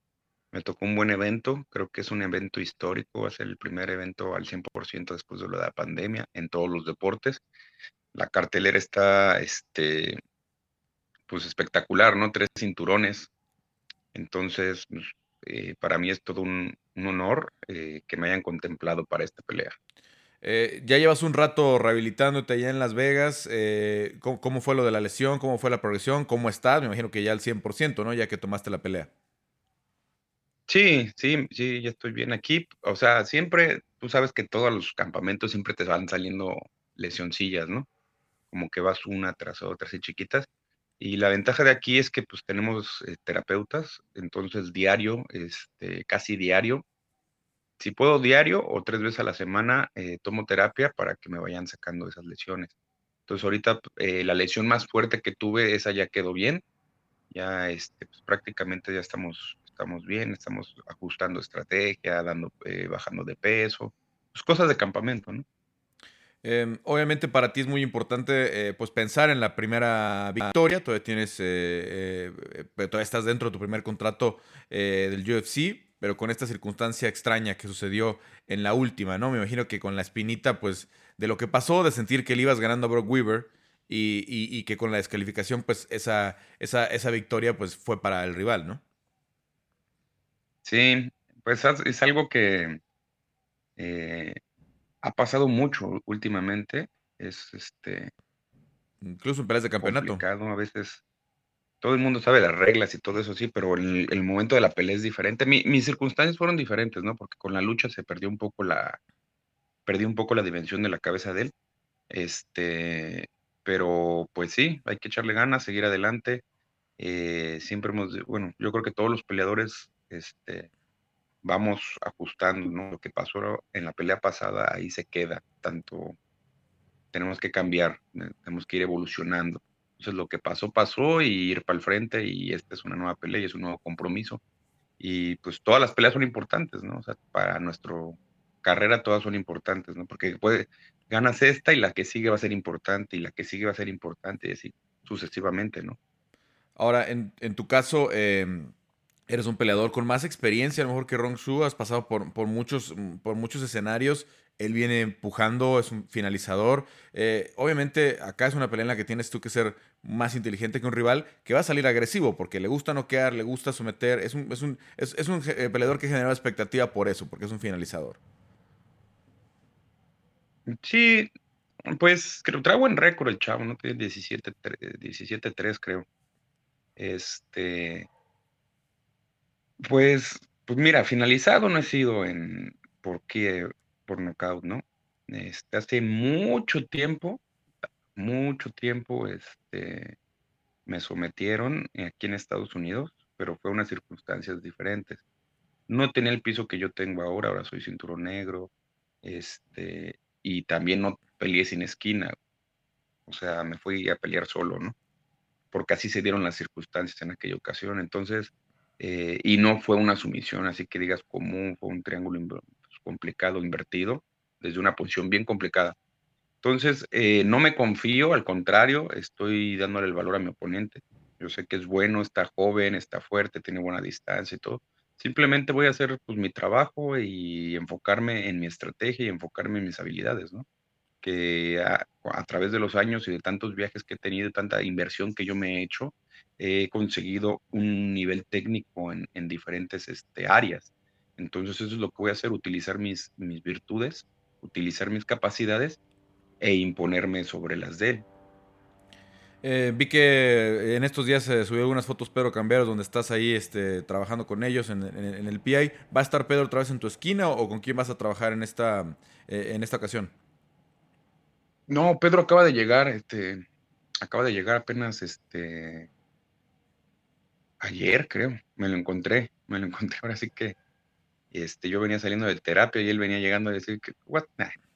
me tocó un buen evento, creo que es un evento histórico, va a ser el primer evento al 100% después de la pandemia en todos los deportes. La cartelera está, este, pues espectacular, ¿no? Tres cinturones. Entonces, pues, eh, para mí es todo un, honor eh, que me hayan contemplado para esta pelea. Eh, ya llevas un rato rehabilitándote allá en Las Vegas. ¿cómo, ¿cómo, fue lo de la lesión? ¿Cómo fue la progresión? ¿Cómo estás? Me imagino que ya al 100%, ¿no? Ya que tomaste la pelea. Sí, sí, sí, ya estoy bien aquí. O sea, siempre, tú sabes que todos los campamentos siempre te van saliendo lesioncillas, ¿no? Como que vas una tras otra, así chiquitas. Y la ventaja de aquí es que pues tenemos eh, terapeutas, entonces diario, este, casi diario. Si puedo diario o tres veces a la semana, eh, tomo terapia para que me vayan sacando esas lesiones. Entonces ahorita eh, la lesión más fuerte que tuve, esa ya quedó bien. Ya este, pues, prácticamente ya estamos estamos bien, estamos ajustando estrategia, dando, eh, bajando de peso, pues cosas de campamento, ¿no? Em, obviamente para ti es muy importante eh, pues pensar en la primera victoria, todavía tienes, eh, todavía estás dentro de tu primer contrato del UFC, pero con esta circunstancia extraña que sucedió en la última, ¿no? Me imagino que con la espinita pues de lo que pasó, de sentir que le ibas ganando a Brock Weaver y, y, que con la descalificación pues esa, esa, esa victoria pues fue para el rival, ¿no? Sí, pues es algo que eh, ha pasado mucho últimamente. Es este Incluso en peleas de campeonato. complicado a veces. Todo el mundo sabe las reglas y todo eso, sí, pero el, el momento de la pelea es diferente. mis circunstancias fueron diferentes, ¿no? Porque con la lucha se perdió un poco la, perdí un poco la dimensión de la cabeza de él. Este, pero pues sí, hay que echarle ganas, seguir adelante. Eh, siempre hemos, bueno, yo creo que todos los peleadores este, vamos ajustando. Lo que pasó en la pelea pasada, ahí se queda, tanto tenemos que cambiar, eh, tenemos que ir evolucionando. Entonces lo que pasó, pasó y ir para el frente y esta es una nueva pelea y es un nuevo compromiso. Y pues todas las peleas son importantes, para nuestra carrera todas son importantes. Porque puede, ganas esta y la que sigue va a ser importante y la que sigue va a ser importante y así sucesivamente, ¿no? Ahora, en, tu caso, eh, eres un peleador con más experiencia, a lo mejor que Rong Su, has pasado por, por, muchos, por muchos escenarios, él viene empujando, es un finalizador. Eh, obviamente acá es una pelea en la que tienes tú que ser más inteligente que un rival que va a salir agresivo porque le gusta noquear, le gusta someter, es un, es un, es, un eh, peleador que genera expectativa por eso, porque es un finalizador. Sí, pues creo trae buen récord el chavo, ¿no? Tiene 17-3 creo. Este pues, pues mira, finalizado no he sido en por qué por nocaut, ¿no? Este, hace mucho tiempo, mucho tiempo, este, me sometieron aquí en Estados Unidos, pero fue unas circunstancias diferentes. No tenía el piso que yo tengo ahora, ahora soy cinturón negro, este, y también no peleé sin esquina, o sea, me fui a pelear solo, ¿no? Porque así se dieron las circunstancias en aquella ocasión. Entonces, eh, y no fue una sumisión, así que digas común, fue un triángulo pues, complicado, invertido, desde una posición bien complicada. Entonces, eh, no me confío, al contrario, estoy dándole el valor a mi oponente. Yo sé que es bueno, está joven, está fuerte, tiene buena distancia y todo. Simplemente voy a hacer pues, mi trabajo y enfocarme en mi estrategia y enfocarme en mis habilidades, ¿no? Que a, a través de los años y de tantos viajes que he tenido, tanta inversión que yo me he hecho, he conseguido un nivel técnico en, diferentes este, áreas. Entonces eso es lo que voy a hacer, utilizar mis, mis virtudes, utilizar mis capacidades e imponerme sobre las de él. Eh, vi que en estos días se subió algunas fotos Pedro Camberos donde estás ahí este, trabajando con ellos en, el PI. ¿Va a estar Pedro otra vez en tu esquina o, con quién vas a trabajar en esta, eh, en esta ocasión? No, Pedro acaba de llegar, este, acaba de llegar apenas este, Ayer, creo, me lo encontré, me lo encontré. Ahora sí que este, yo venía saliendo de terapia y él venía llegando a decir que, What,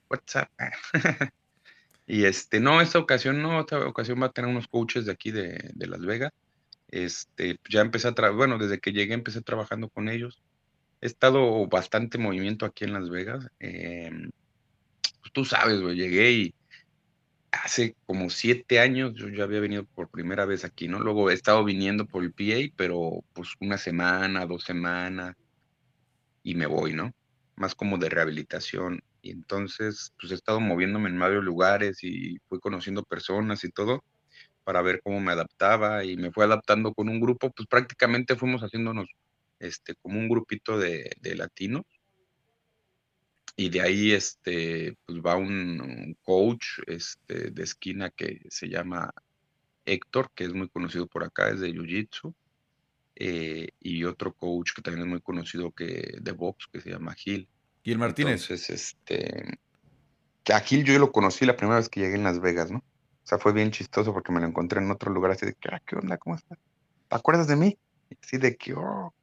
what's up? y este, no, esta ocasión no, esta ocasión va a tener unos coaches de aquí de, Las Vegas. Este, ya empecé a trabajar, bueno, desde que llegué empecé trabajando con ellos. he estado bastante movimiento aquí en Las Vegas. Em, pues tú sabes, güey, llegué y hace como siete años yo ya había venido por primera vez aquí, ¿no? Luego he estado viniendo por el PA, pero pues una semana, dos semanas y me voy, ¿no? Más como de rehabilitación. Y entonces, pues he estado moviéndome en varios lugares y fui conociendo personas y todo para ver cómo me adaptaba y me fui adaptando con un grupo, pues prácticamente fuimos haciéndonos este, como un grupito de, de latinos y de ahí este, pues va un, coach este, de esquina que se llama Héctor, que es muy conocido por acá, es de Jiu-Jitsu, eh, y otro coach que también es muy conocido que, de box, que se llama Gil. Gil Martínez. Entonces, este, a Gil yo lo conocí la primera vez que llegué en Las Vegas, ¿no? O sea, fue bien chistoso porque me lo encontré en otro lugar así de ah, ¿qué onda? ¿Cómo estás? ¿Te acuerdas de mí? Así de que, oh,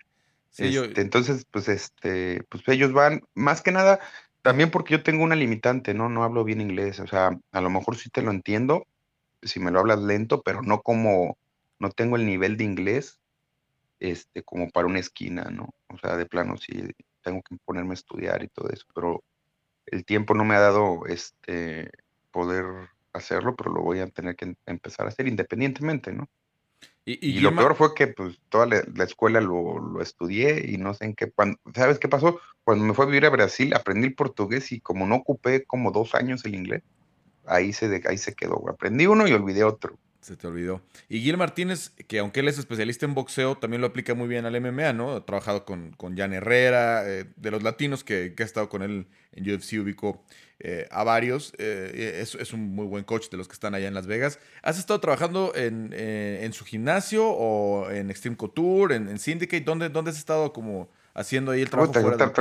este, entonces, pues, este, pues ellos van, más que nada, también porque yo tengo una limitante, ¿no? No hablo bien inglés, o sea, a lo mejor sí te lo entiendo, si me lo hablas lento, pero no como, no tengo el nivel de inglés, este, como para una esquina, ¿no? O sea, de plano sí tengo que ponerme a estudiar y todo eso, pero el tiempo no me ha dado, este, poder hacerlo, pero lo voy a tener que em, empezar a hacer independientemente, ¿no? Y, lo peor fue que pues toda la, escuela lo, estudié y no sé en qué, cuando, ¿sabes qué pasó? Cuando me fui a vivir a Brasil aprendí el portugués y como no ocupé como dos años el inglés, ahí se, ahí se quedó. Aprendí uno y olvidé otro. Se te olvidó. Y Gil Martínez, que aunque él es especialista en boxeo, también lo aplica muy bien al MMA, ¿no? Ha trabajado con, con Jan Herrera, eh, de los latinos que, que, ha estado con él en UFC, ubicó eh, a varios. Eh, es, es, un muy buen coach de los que están allá en Las Vegas. ¿Has estado trabajando en, en su gimnasio o en Extreme Couture, en, Syndicate? ¿Dónde, ¿Dónde has estado como haciendo ahí el trabajo?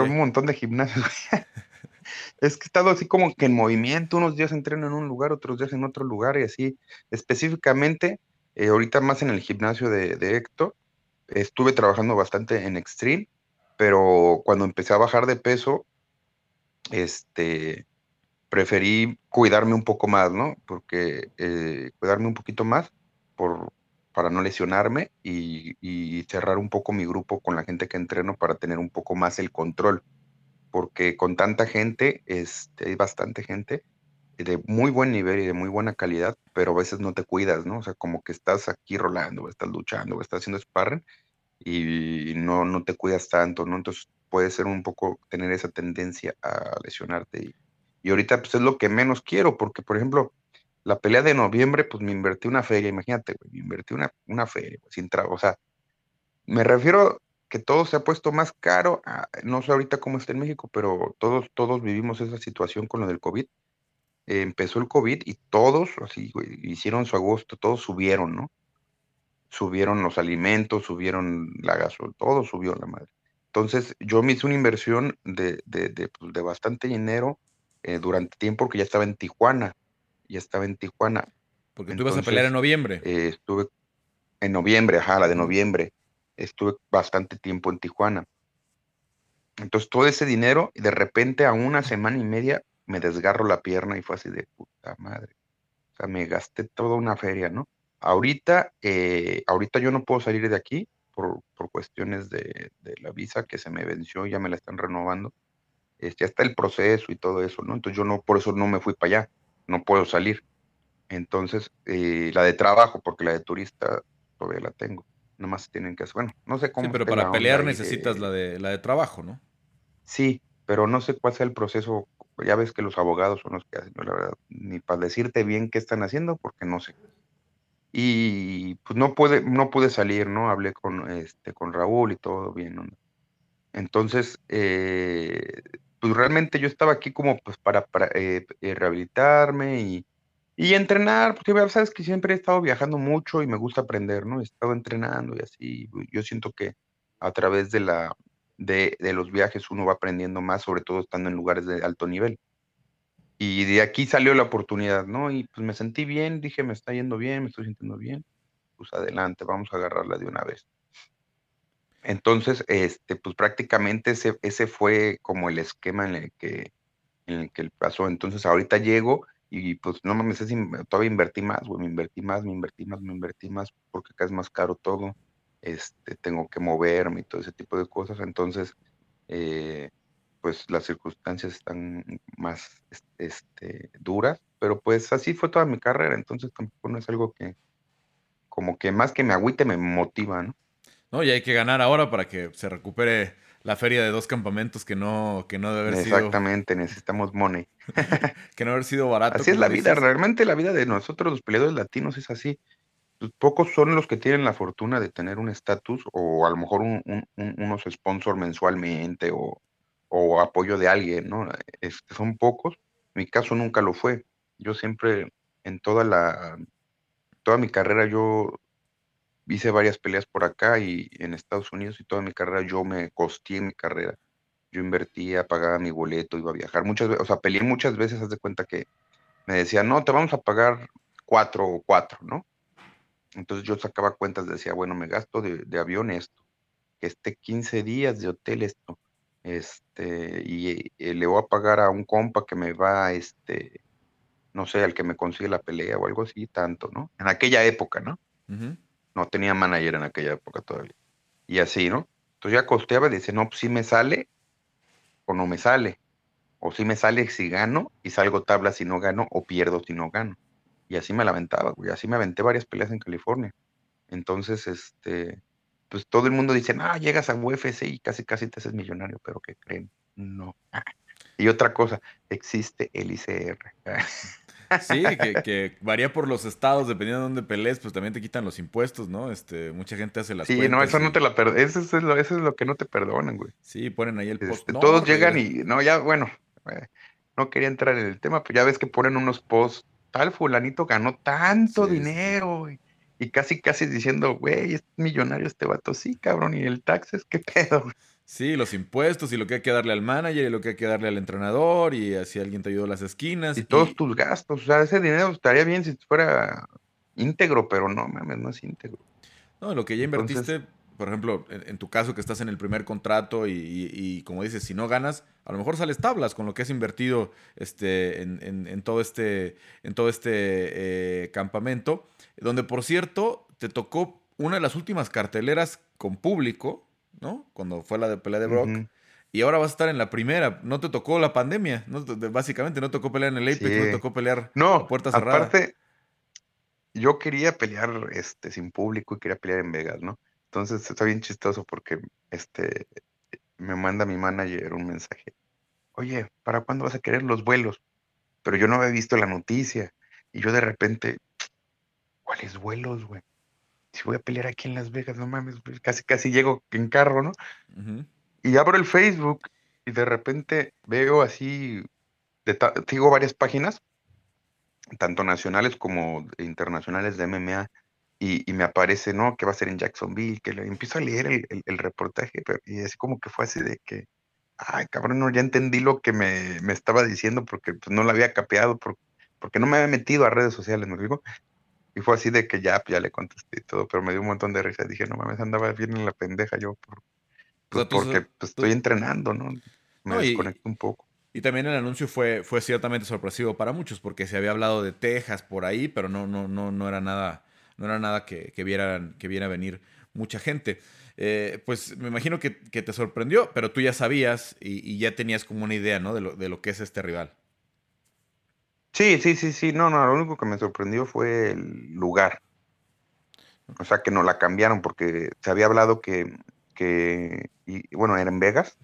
un montón de gimnasios. es que he estado así como que en movimiento, unos días entreno en un lugar, otros días en otro lugar y así específicamente, eh, ahorita más en el gimnasio de, de, Héctor, estuve trabajando bastante en Extreme, pero cuando empecé a bajar de peso, este, preferí cuidarme un poco más, ¿no? Porque eh, cuidarme un poquito más por, para no lesionarme y, y cerrar un poco mi grupo con la gente que entreno para tener un poco más el control porque con tanta gente, este, hay bastante gente de muy buen nivel y de muy buena calidad, pero a veces no te cuidas, ¿no? O sea, como que estás aquí rolando, estás luchando, o estás haciendo sparring y no, no te cuidas tanto, ¿no? Entonces puede ser un poco tener esa tendencia a lesionarte. Y, y ahorita pues es lo que menos quiero, porque por ejemplo, la pelea de noviembre, pues me invertí una feria, imagínate, me invertí una, una feria, sin trabajo, o sea, me refiero que todo se ha puesto más caro. Ah, no sé ahorita cómo está en México, pero todos, todos vivimos esa situación con lo del COVID. empezó el COVID y todos, así, hicieron su agosto, todos subieron, ¿no? Subieron los alimentos, subieron la gasolina, todo subió la madre. Entonces, yo me hice una inversión de, de, de, pues, bastante dinero eh, durante tiempo porque ya estaba en Tijuana. Ya estaba en Tijuana. Porque tú ibas a pelear en noviembre. Eh, estuve en noviembre, ajá, la de noviembre estuve bastante tiempo en Tijuana. Entonces todo ese dinero, de repente a una semana y media me desgarro la pierna y fue así de puta madre. O sea, me gasté toda una feria, ¿no? Ahorita, eh, ahorita yo no puedo salir de aquí por, cuestiones de, la visa que se me venció, ya me la están renovando. Este, ya está el proceso y todo eso, ¿no? Entonces yo no, por eso no me fui para allá, no puedo salir. Entonces, eh, la de trabajo, porque la de turista todavía la tengo nomás tienen que hacer, bueno, no sé cómo. Sí, pero para pelear necesitas la, de, la de trabajo, ¿no? Sí, pero no sé cuál sea el proceso. Ya ves que los abogados son los que hacen, la verdad, ni para decirte bien qué están haciendo, porque no sé. Y pues no pude, no pude salir, ¿no? Hablé con, este, con Raúl y todo bien, ¿no? Entonces, eh, pues realmente yo estaba aquí como pues para, para eh, eh, rehabilitarme y, y entrenar, porque sabes que siempre he estado viajando mucho y me gusta aprender, ¿no? He estado entrenando y así. Yo siento que a través de, la, de, de los viajes uno va aprendiendo más, sobre todo estando en lugares de alto nivel. Y de aquí salió la oportunidad, ¿no? Y pues me sentí bien, dije, me está yendo bien, me estoy sintiendo bien. Pues adelante, vamos a agarrarla de una vez. Entonces, este, pues prácticamente ese, ese fue como el esquema en el que, en el que pasó. Entonces, ahorita llego y pues no mames, todavía invertí más, güey, me invertí más, me invertí más, me invertí más, porque acá es más caro todo, este, tengo que moverme y todo ese tipo de cosas, entonces, eh, pues las circunstancias están más este, duras, pero pues así fue toda mi carrera, entonces tampoco no es algo que como que más que me agüite me motiva, ¿no? No, y hay que ganar ahora para que se recupere la feria de dos campamentos que no, que no debe haber sido. Exactamente, necesitamos money. que no haber sido barato. Así es la vida, realmente la vida de nosotros, los peleadores latinos, es así. Pues, pocos son los que tienen la fortuna de tener un estatus o a lo mejor unos sponsors mensualmente o, o, apoyo de alguien, ¿no? Este, son pocos. Mi caso nunca lo fue. Yo siempre, en toda la, toda mi carrera, yo hice varias peleas por acá y en Estados Unidos y toda mi carrera yo me costeé mi carrera. Yo invertía, pagaba mi boleto, iba a viajar. Muchas veces, o sea, peleé muchas veces, haz de cuenta que me decían, no, te vamos a pagar cuatro o cuatro, ¿no? Entonces yo sacaba cuentas, decía, bueno, me gasto de, avión esto, que esté 15 días de hotel esto, este, y, eh, le voy a pagar a un compa que me va, este, no sé, al que me consigue la pelea o algo así, tanto, ¿no? En aquella época, ¿no? No tenía manager en aquella época todavía. Y así, ¿no? Entonces ya costeaba y dice, no, pues si me sale o no me sale. O si me sale si gano y salgo tabla si no gano o pierdo si no gano. Y así me la aventaba, güey. Así me aventé varias peleas en California. Entonces, este, pues todo el mundo dice, no, llegas a UFC y casi casi te haces millonario, pero ¿qué creen? No. Y otra cosa, existe el ICR. Sí, que, varía por los estados, dependiendo de dónde pelees, pues también te quitan los impuestos, ¿no? Este, mucha gente hace las Sí, no, eso no te la eso, es lo, eso es lo que no te perdonan, güey. Sí, ponen ahí el post. Este, todos llegan y, no, ya, bueno, eh, no quería entrar en el tema, pero ya ves que ponen unos posts, tal fulanito ganó tanto dinero, Y casi, casi diciendo, güey, es millonario este vato, sí, cabrón, y el taxes, qué pedo, güey. Sí, los impuestos y lo que hay que darle al manager y lo que hay que darle al entrenador y así alguien te ayudó a las esquinas. Y, todos tus gastos, o sea, ese dinero estaría bien si fuera íntegro, pero no, mames, no es íntegro. No, lo que ya invertiste, por ejemplo, en, tu caso que estás en el primer contrato y, como dices, si no ganas, a lo mejor sales tablas con lo que has invertido este, en, todo este, en todo este eh, campamento, donde por cierto te tocó una de las últimas carteleras con público ¿no? Cuando fue la de pelea de Brock. Y ahora vas a estar en la primera. No te tocó la pandemia. No, básicamente no tocó pelear en el Apex, no tocó pelear no, a puerta cerrada. Aparte, yo quería pelear este, sin público y quería pelear en Vegas, ¿no? Entonces está bien chistoso porque este, me manda mi manager un mensaje. Oye, ¿para cuándo vas a querer los vuelos? Pero yo no había visto la noticia. Y yo de repente, ¿cuáles vuelos, güey? Si voy a pelear aquí en Las Vegas, no mames, casi casi llego en carro, ¿no? Y abro el Facebook y de repente veo así, sigo varias páginas, tanto nacionales como internacionales de MMA, y, me aparece, ¿no? Que va a ser en Jacksonville, que le, empiezo a leer el, reportaje, y es como que fue así de que, ay, cabrón, no, ya entendí lo que me, estaba diciendo porque pues, no lo había capeado, porque no me había metido a redes sociales, me digo, y fue así de que ya, ya le contesté y todo, pero me dio un montón de risa. Dije, no mames, andaba bien en la pendeja yo por, pues, porque pues, estoy entrenando, ¿no? Me desconecto un poco. Y también el anuncio fue, fue ciertamente sorpresivo para muchos, porque se había hablado de Texas por ahí, pero no, no, no, no era nada, no era nada que, que vieran, que viera venir mucha gente. Eh, pues me imagino que, que, te sorprendió, pero tú ya sabías y, y, ya tenías como una idea, ¿no? De lo, de lo que es este rival. Sí, sí, sí, sí. No, no, lo único que me sorprendió fue el lugar. O sea, que no la cambiaron porque se había hablado que, que y, bueno, era en Vegas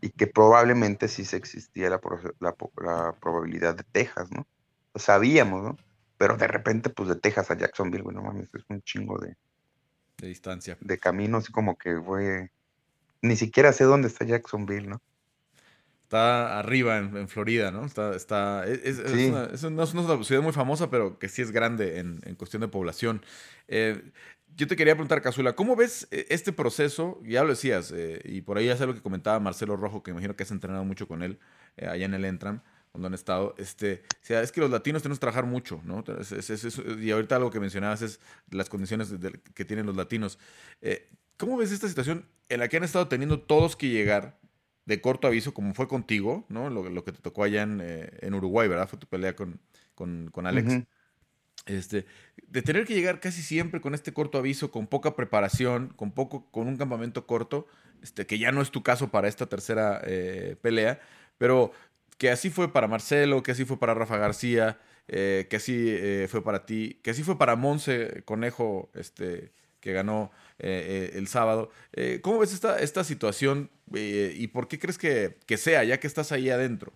y que probablemente sí se existía la, la, probabilidad de Texas, ¿no? sabíamos, ¿no? Pero de repente, pues de Texas a Jacksonville, bueno, mames, es un chingo de, de distancia. De camino, así como que fue. Ni siquiera sé dónde está Jacksonville, ¿no? Está arriba en, Florida, ¿no? Está, está, es, una, ciudad muy famosa, pero que sí es grande en, cuestión de población. Eh, yo te quería preguntar, Cazula, ¿cómo ves eh, este proceso? Ya lo decías, eh, y por ahí ya sé lo que comentaba Marcelo Rojo, que imagino que has entrenado mucho con él allá en el Entram, cuando han estado. Este, o sea, es que los latinos tenemos que trabajar mucho, ¿no? y ahorita algo que mencionabas es las condiciones que tienen los latinos. ¿Cómo ves esta situación en la que han estado teniendo todos que llegar? De corto aviso, como fue contigo, ¿no? Lo, que te tocó allá en, eh, en, Uruguay, ¿verdad? Fue tu pelea con, con, Alex. Este, de tener que llegar casi siempre con este corto aviso, con poca preparación, con poco, con un campamento corto, este, que ya no es tu caso para esta tercera eh, pelea, pero que así fue para Marcelo, que así fue para Rafa García, eh, que así eh, fue para ti, que así fue para Monse Conejo, este, que ganó el sábado. ¿Cómo ves esta, esta situación y por qué crees que, que sea, ya que estás ahí adentro?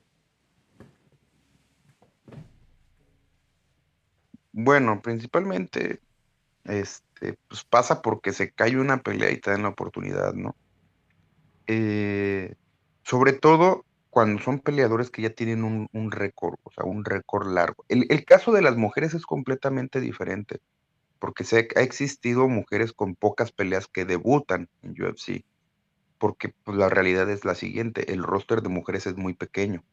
Bueno, principalmente, este, pues pasa porque se cae una pelea y te dan la oportunidad, ¿no? Eh, sobre todo cuando son peleadores que ya tienen un, récord, o sea, un récord largo. El, caso de las mujeres es completamente diferente, porque se, ha existido mujeres con pocas peleas que debutan en UFC, porque pues, la realidad es la siguiente, el roster de mujeres es muy pequeño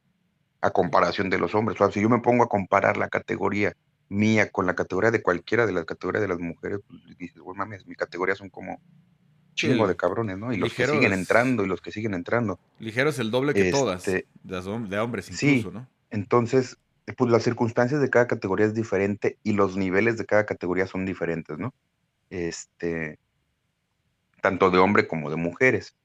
a comparación de los hombres. O sea, si yo me pongo a comparar la categoría mía con la categoría de cualquiera de las categorías de las mujeres, pues dices, bueno, mames, mi categoría son como chingo de cabrones, ¿no? Y los que siguen entrando y los que siguen entrando. Ligero es el doble que todas, este, de, hombres incluso, ¿no? Entonces, pues las circunstancias de cada categoría es diferente y los niveles de cada categoría son diferentes, ¿no? Este, tanto de hombre como de mujeres.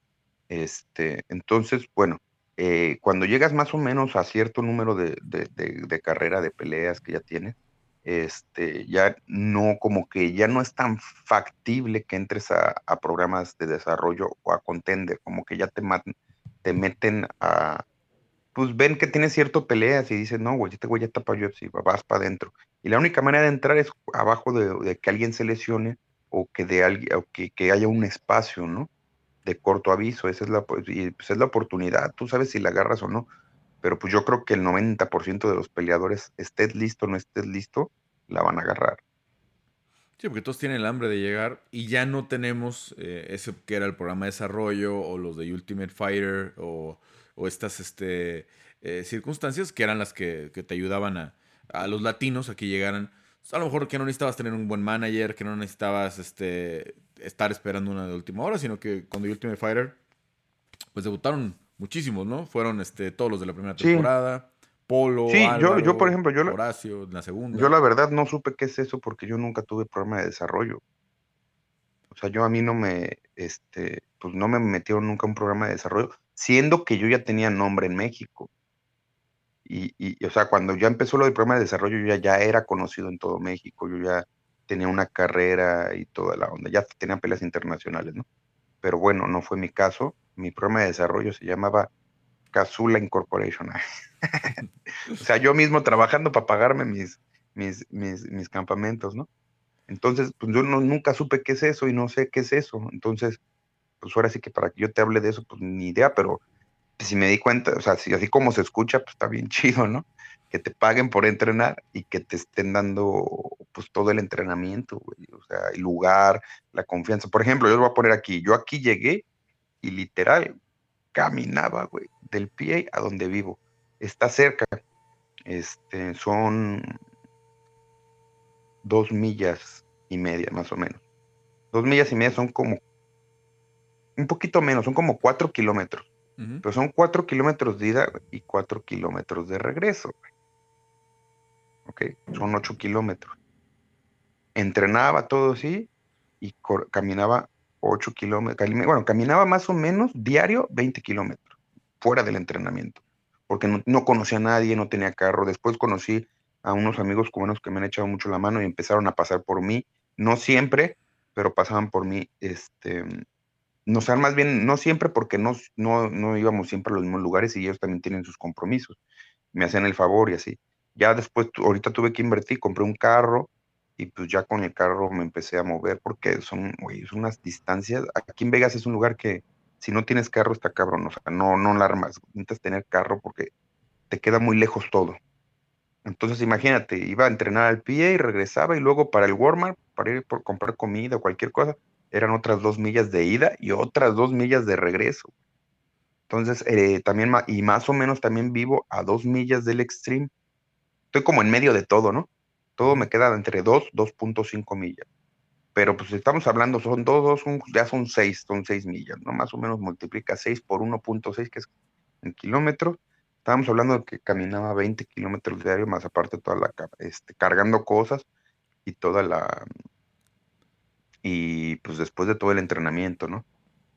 Este, entonces, bueno, eh, cuando llegas más o menos a cierto número de, de carrera, de peleas que ya tienes, este, ya no, como que ya no es tan factible que entres a, programas de desarrollo o a contender, como que ya te, te meten a, pues ven que tienes cierto peleas y dicen, no, güey, este güey ya está para UFC, vas para adentro. Y la única manera de entrar es abajo de, que alguien se lesione o que, de alguien, o que, haya un espacio, ¿no? De corto aviso, esa es la, pues, es la oportunidad, tú sabes si la agarras o no pero pues yo creo que el 90% de los peleadores, estés listo o no estés listo, la van a agarrar. Sí, porque todos tienen el hambre de llegar y ya no tenemos eh, ese que era el programa de desarrollo o los de Ultimate Fighter o, estas este, eh, circunstancias que eran las que, te ayudaban a, a, los latinos a que llegaran. A lo mejor que no necesitabas tener un buen manager, que no necesitabas este, estar esperando una de última hora, sino que cuando Ultimate Fighter, pues debutaron muchísimos, ¿no? Fueron este, todos los de la primera temporada. Polo, sí, yo, yo, por ejemplo, yo la, Horacio, la segunda. Yo la verdad no supe qué es eso porque yo nunca tuve programa de desarrollo. O sea, yo a mí no me, este, pues no me metieron nunca un programa de desarrollo, siendo que yo ya tenía nombre en México. Y, y, o sea, cuando ya empezó lo del programa de desarrollo, yo ya, ya era conocido en todo México, yo ya tenía una carrera y toda la onda, ya tenía peleas internacionales, ¿no? Pero bueno, no fue mi caso mi programa de desarrollo se llamaba Casula Incorporation. o sea, yo mismo trabajando para pagarme mis, mis, mis, campamentos, ¿no? Entonces, pues yo no, nunca supe qué es eso y no sé qué es eso. Entonces, pues ahora sí que para que yo te hable de eso, pues ni idea, pero si me di cuenta, o sea, si así como se escucha, pues está bien chido, ¿no? Que te paguen por entrenar y que te estén dando pues todo el entrenamiento, güey. O sea, el lugar, la confianza. Por ejemplo, yo lo voy a poner aquí. Yo aquí llegué y literal caminaba, güey, del pie a donde vivo. Está cerca. Este, son dos millas y media, más o menos. Dos millas y media son como un poquito menos, son como cuatro kilómetros. Pero son cuatro kilómetros de ida y cuatro kilómetros de regreso. Ok, son ocho kilómetros. Entrenaba todo así y caminaba 8 kilómetros, bueno, caminaba más o menos diario 20 kilómetros, fuera del entrenamiento, porque no, conocía a nadie, no tenía carro. Después conocí a unos amigos cubanos que me han echado mucho la mano y empezaron a pasar por mí, no siempre, pero pasaban por mí, este, no sé, más bien, no siempre porque no, no, no íbamos siempre a los mismos lugares y ellos también tienen sus compromisos, me hacían el favor y así. Ya después, ahorita tuve que invertir, compré un carro, y pues ya con el carro me empecé a mover porque son, son unas distancias. Aquí en Vegas es un lugar que si no tienes carro está cabrón, o sea, no, no la armas, necesitas tener carro porque te queda muy lejos todo. Entonces imagínate, iba a entrenar al pie y regresaba y luego para el Walmart, para ir por comprar comida o cualquier cosa, eran otras dos millas de ida y otras dos millas de regreso. Entonces, eh, también, y más o menos también vivo a dos millas del extreme. Estoy como en medio de todo, ¿no? todo me queda entre 2, 2.5 millas. Pero pues estamos hablando, son 2, ya son 6, son 6 millas, ¿no? Más o menos multiplica 6 por 1.6, que es en kilómetros. Estábamos hablando de que caminaba 20 kilómetros diario, más aparte toda la, este, cargando cosas y toda la, y pues después de todo el entrenamiento, ¿no?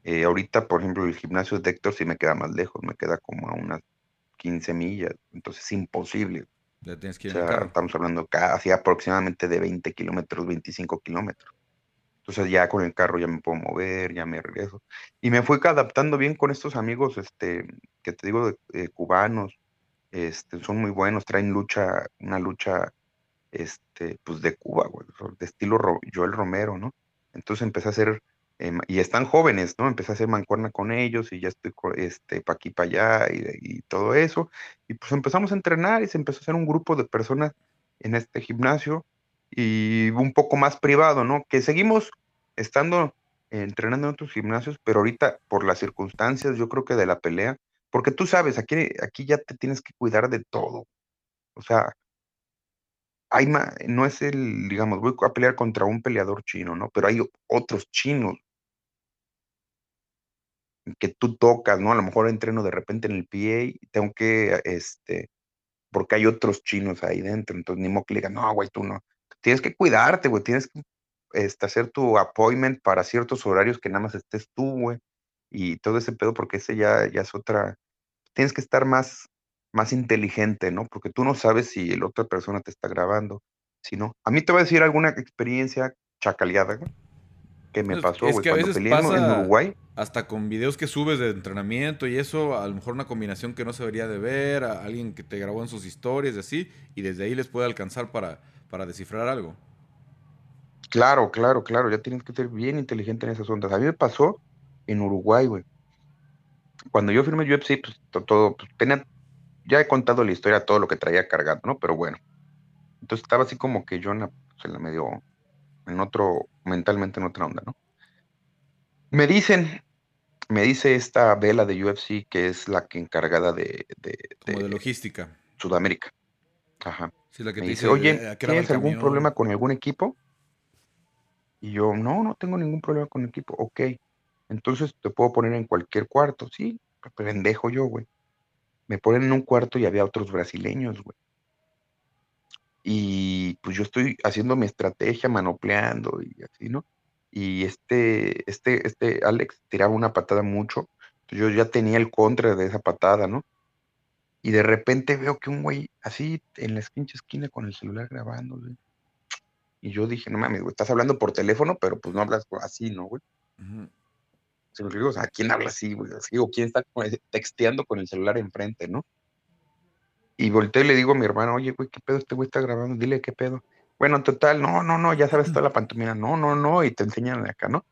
Eh, ahorita, por ejemplo, el gimnasio de Héctor sí me queda más lejos, me queda como a unas 15 millas, entonces es imposible. Ya tienes que ir o sea, estamos hablando casi aproximadamente de 20 kilómetros, 25 kilómetros. Entonces ya con el carro ya me puedo mover, ya me regreso. Y me fui adaptando bien con estos amigos, este, que te digo, de cubanos, este, son muy buenos, traen lucha, una lucha, este, pues de Cuba, güey, de estilo Ro- Joel Romero, ¿no? Entonces empecé a hacer, ma- y están jóvenes, ¿no? Empecé a hacer mancuerna con ellos y ya estoy, este, pa' aquí, para allá y, todo eso. Y pues empezamos a entrenar y se empezó a hacer un grupo de personas en este gimnasio y un poco más privado, ¿no? Que seguimos estando entrenando en otros gimnasios, pero ahorita por las circunstancias, yo creo que de la pelea, porque tú sabes, aquí, aquí ya te tienes que cuidar de todo. O sea, hay ma- no es el, digamos, voy a pelear contra un peleador chino, ¿no? Pero hay otros chinos que tú tocas, ¿no? A lo mejor entreno de repente en el PA y tengo que, este, porque hay otros chinos ahí dentro, entonces ni modo que le digan, no, güey, tú no. Tienes que cuidarte, güey, tienes que este, hacer tu appointment para ciertos horarios que nada más estés tú, güey, y todo ese pedo, porque ese ya, ya es otra, tienes que estar más, más inteligente, ¿no? Porque tú no sabes si la otra persona te está grabando, si no. A mí te voy a decir alguna experiencia chacaleada, güey, que me Es- pasó, es güey, que a cuando veces peleé en- pasa Uruguay. hasta con videos que subes de entrenamiento y eso, a lo mejor una combinación que no se debería de ver, a alguien que te grabó en sus historias y así, y desde ahí les puede alcanzar para, para descifrar algo. Claro, claro, claro, ya tienes que ser bien inteligente en esas ondas. A mí me pasó en Uruguay, güey. Cuando yo firmé UFC, pues to- todo, pues, tenía, ya he contado la historia, todo lo que traía cargado, ¿no? Pero bueno, entonces estaba así como que yo en la, pues, la medio, en otro, mentalmente en otra onda, ¿no? Me dicen, me dice esta vela de UFC que es la que encargada de, de, Como de de logística. Sudamérica. Ajá. Sí, la que Me te dice, dice, oye, "Eh, ¿a qué hora va el ¿tienes algún camión?". problema con algún equipo? Y yo, no, no tengo ningún problema con el equipo. Ok, entonces te puedo poner en cualquier cuarto. Sí, pendejo yo, güey. Me ponen en un cuarto y había otros brasileños, güey. Y pues yo estoy haciendo mi estrategia, manopleando y así, ¿no? Y este, este, este Alex tiraba una patada mucho. Yo ya tenía el contra de esa patada, ¿no? Y de repente veo que un güey así en la pinche esquina con el celular grabando, güey. Y yo dije, no mames, güey, estás hablando por teléfono, pero pues no hablas así, ¿no, güey? Ujú. Se me digo, o sea, ¿quién habla así, güey? Así, o quién está texteando con el celular enfrente, ¿no? Y volteo y le digo a mi hermano, oye, güey, ¿qué pedo? Este güey está grabando, dile qué pedo. Bueno, en total, no, no, no, ya sabes toda la pantomima, no, no, no, y te enseñan de acá, ¿no?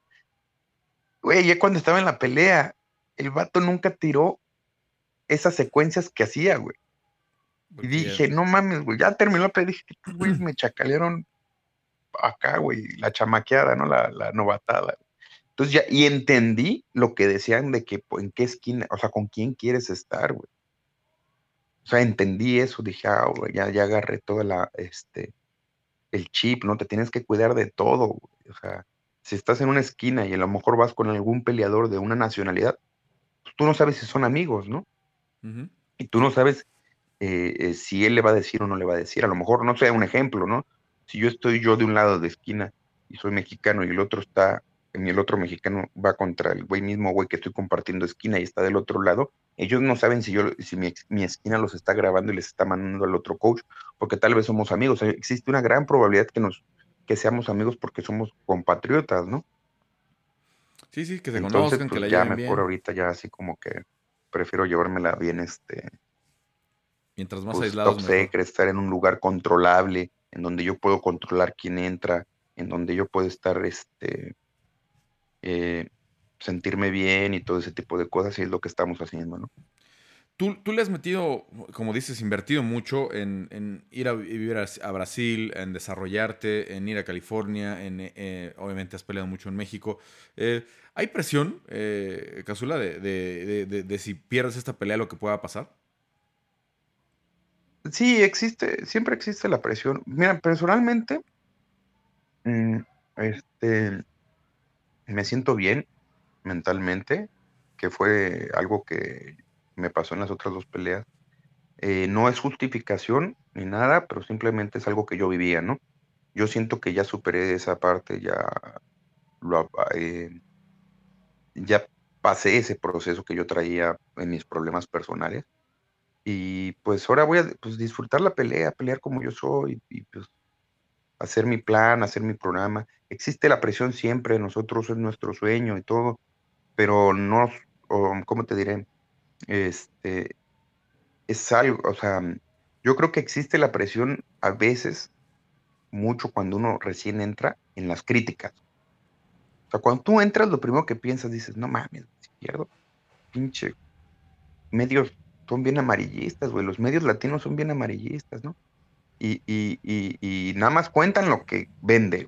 Güey, ya cuando estaba en la pelea, el vato nunca tiró esas secuencias que hacía, güey. Y dije, no mames, güey, ya terminó la pelea, dije, güeyes me chacalearon acá, güey, la chamaqueada, ¿no? La, la novatada. Entonces ya, y entendí lo que decían de que en qué esquina, o sea, con quién quieres estar, güey. O sea, entendí eso, dije, ah, güey, ya, ya agarré toda la, este, el chip, ¿no? Te tienes que cuidar de todo, güey. O sea, si estás en una esquina y a lo mejor vas con algún peleador de una nacionalidad, pues tú no sabes si son amigos, ¿no? Y tú no sabes eh, eh, si él le va a decir o no le va a decir. A lo mejor, no sé, un ejemplo, ¿no? Si yo estoy yo de un lado de esquina y soy mexicano y el otro está, y el otro mexicano va contra el güey mismo, güey, que estoy compartiendo esquina y está del otro lado, ellos no saben si yo, si mi, esquina los está grabando y les está mandando al otro coach, porque tal vez somos amigos. Existe una gran probabilidad que nos, que seamos amigos porque somos compatriotas, ¿no? Sí, sí, que se Entonces, conozcan, que pues la ya mejor bien. ahorita ya así como que prefiero llevármela bien, este, Mientras más pues, aislados, top secret, estar en un lugar controlable, en donde yo puedo controlar quién entra, en donde yo puedo estar, este, eh, sentirme bien y todo ese tipo de cosas, y es lo que estamos haciendo, ¿no? Tú, tú le has metido, como dices, invertido mucho en, en ir a vivir a, a Brasil, en desarrollarte, en ir a California, en, eh, obviamente has peleado mucho en México. Eh, ¿Hay presión, eh, Casula, de, de- de- de- de si pierdes esta pelea lo que pueda pasar? Sí, existe, siempre existe la presión. Mira, personalmente, mm, este, me siento bien mentalmente, que fue algo que me pasó en las otras dos peleas. Eh, no es justificación ni nada, pero simplemente es algo que yo vivía, ¿no? Yo siento que ya superé esa parte, ya lo, eh, ya pasé ese proceso que yo traía en mis problemas personales. Y pues ahora voy a pues, disfrutar la pelea, pelear como yo soy y pues hacer mi plan, hacer mi programa. Existe la presión siempre, nosotros es nuestro sueño y todo, pero no, ¿cómo te diré? Este, es algo, o sea, yo creo que existe la presión a veces, mucho cuando uno recién entra en las críticas. O sea, cuando tú entras, lo primero que piensas, dices, no mames, si pierdo, pinche, medios son bien amarillistas, güey, los medios latinos son bien amarillistas, ¿no? Y, y, y, nada más cuentan lo que vende.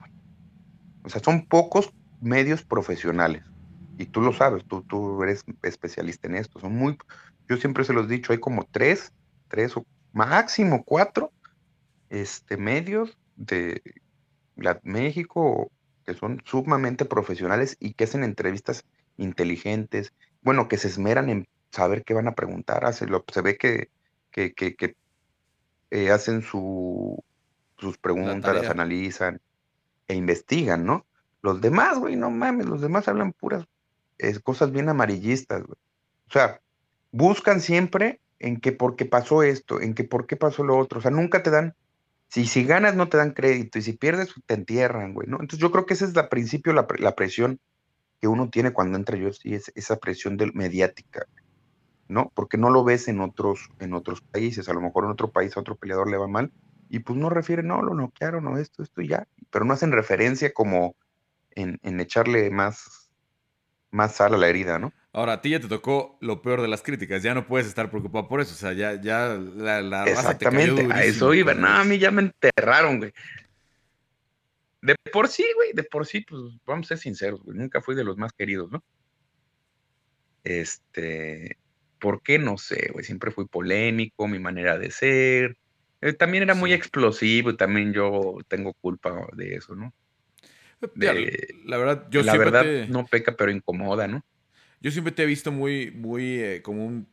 O sea, son pocos medios profesionales. Y tú lo sabes, tú, tú eres especialista en esto. Son muy, yo siempre se los he dicho, hay como tres, tres o máximo cuatro este, medios de la, México que son sumamente profesionales y que hacen entrevistas inteligentes, bueno, que se esmeran en saber qué van a preguntar, se, lo, se ve que, que, que, eh, hacen su, sus preguntas, las analizan e investigan, ¿no? Los demás, güey, no mames, los demás hablan puras cosas bien amarillistas, güey. O sea, buscan siempre en que por qué pasó esto, en que por qué pasó lo otro. O sea, nunca te dan, si, si ganas no te dan crédito y si pierdes te entierran, güey, ¿no? Entonces yo creo que esa es la principio, la, la presión que uno tiene cuando entra yo, sí, es esa presión del, mediática, ¿no? Porque no lo ves en otros, en otros países. A lo mejor en otro país a otro peleador le va mal y pues no refieren, no, lo noquearon, no, esto, esto y ya. Pero no hacen referencia como en, en echarle más, más sal a la herida, ¿no? Ahora, a ti ya te tocó lo peor de las críticas, ya no puedes estar preocupado por eso, o sea, ya, ya la, la Exactamente, a eso iba, no, a mí ya me enterraron, güey. De por sí, güey, de por sí, pues vamos a ser sinceros, güey, nunca fui de los más queridos, ¿no? Este, ¿por qué? No sé, güey, siempre fui polémico, mi manera de ser, eh, también era muy explosivo y también yo tengo culpa de eso, ¿no? la verdad, yo la verdad no peca, pero incomoda, ¿no? Yo siempre te he visto muy, muy eh, como un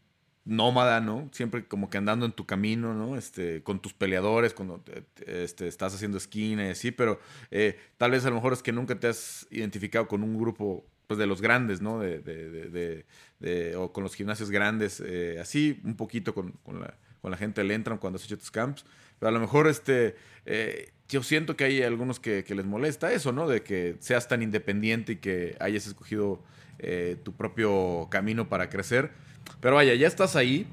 nómada, ¿no? Siempre como que andando en tu camino, ¿no? Este, con tus peleadores, cuando este, estás haciendo esquina y así, pero eh, tal vez a lo mejor es que nunca te has identificado con un grupo pues de los grandes, ¿no? De, de, de, o con los gimnasios grandes, eh, así un poquito con, con, la, con la gente del Entran cuando has hecho tus camps, pero a lo mejor este, yo siento que hay algunos que, que, les molesta eso, ¿no? De que seas tan independiente y que hayas escogido eh, tu propio camino para crecer. Pero vaya, ya estás ahí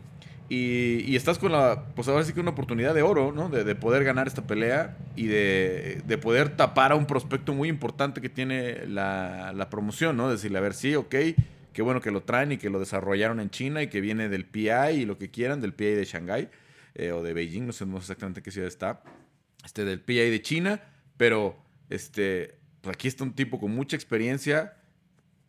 y, estás con la, pues ahora sí que una oportunidad de oro, ¿no? De, poder ganar esta pelea y de, poder tapar a un prospecto muy importante que tiene la, promoción, ¿no? Decirle, a ver, sí, ok, qué bueno que lo traen y que lo desarrollaron en China y que viene del PI y lo que quieran, del PI de Shanghái eh, o de Beijing, no sé, exactamente qué ciudad está, este, del PI de China, pero este, pues aquí está un tipo con mucha experiencia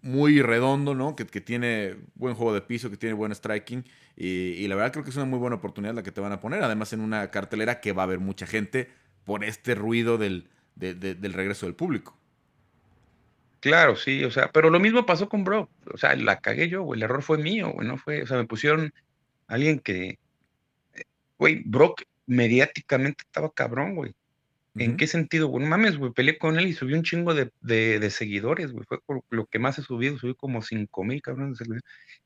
muy redondo, ¿no? Que, tiene buen juego de piso, que tiene buen striking. Y, la verdad creo que es una muy buena oportunidad la que te van a poner. Además, en una cartelera que va a haber mucha gente por este ruido del, del regreso del público. Claro, sí, o sea, pero lo mismo pasó con Brock. O sea, la cagué yo, güey. El error fue mío, güey. No fue, o sea, me pusieron alguien que. Eh, güey, Brock mediáticamente estaba cabrón, güey. ¿En qué sentido? Bueno, mames, güey, peleé con él y subí un chingo de, de, seguidores, güey. Fue lo que más he subido, subí como cinco mil, cabrón.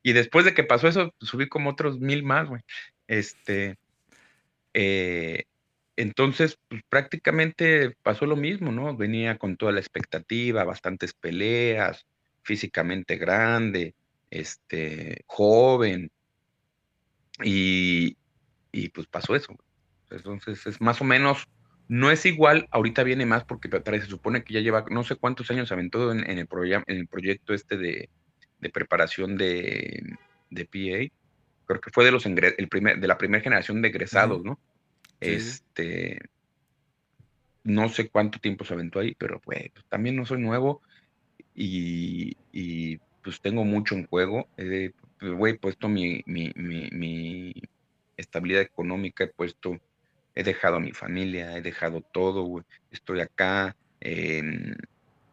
Y después de que pasó eso, subí como otros mil más, güey. Este, eh, entonces, pues prácticamente pasó lo mismo, ¿no? Venía con toda la expectativa, bastantes peleas, físicamente grande, este, joven. Y, y pues pasó eso. Entonces, es más o menos no es igual, ahorita viene más porque se supone que ya lleva no sé cuántos años aventó en, en, el, en el proyecto este de, preparación de, de, PA. Creo que fue de los el primer, de la primera generación de egresados, ¿no? Este no sé cuánto tiempo se aventó ahí, pero pues, también no soy nuevo y, pues tengo mucho en juego. He pues, puesto mi, mi, mi estabilidad económica, he puesto he dejado a mi familia, he dejado todo, Estoy acá. Em,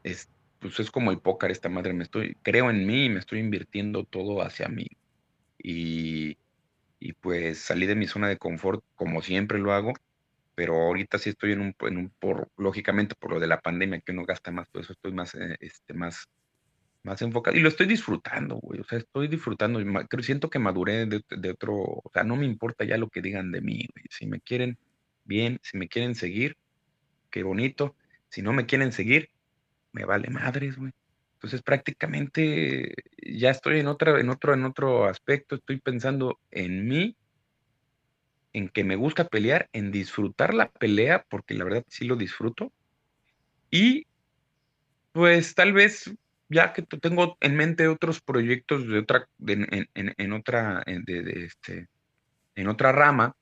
es, pues es como el póker, esta madre, me estoy, creo en mí, me estoy invirtiendo todo hacia mí. Y, y pues salí de mi zona de confort como siempre lo hago, pero ahorita sí estoy en un, en un por, lógicamente por lo de la pandemia que uno gasta más, por eso estoy más, eh, este, más, más enfocado. Y lo estoy disfrutando, güey. O sea, estoy disfrutando. Siento que maduré de, de, otro. O sea, no me importa ya lo que digan de mí, güey. Si me quieren, bien. Si me quieren seguir, qué bonito. Si no me quieren seguir, me vale madres, güey. Entonces prácticamente ya estoy en otra, en otro, en otro aspecto, estoy pensando en mí, en que me gusta pelear, en disfrutar la pelea, porque la verdad sí lo disfruto. Y pues tal vez ya que tengo en mente otros proyectos de otra, en, otra, de, este, en otra rama,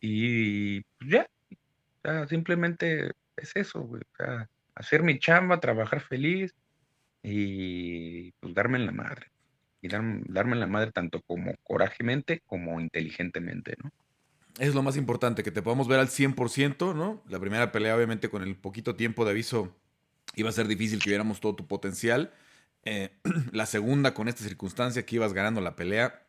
y pues ya, simplemente es eso, güey. O sea, hacer mi chamba, trabajar feliz y pues darme en la madre. Y darme en la madre tanto como corajemente como inteligentemente, ¿no? Es lo más importante, que te podamos ver al 100%, ¿no? La primera pelea, obviamente, con el poquito tiempo de aviso, iba a ser difícil que viéramos todo tu potencial. Eh, la segunda, con esta circunstancia que ibas ganando la pelea,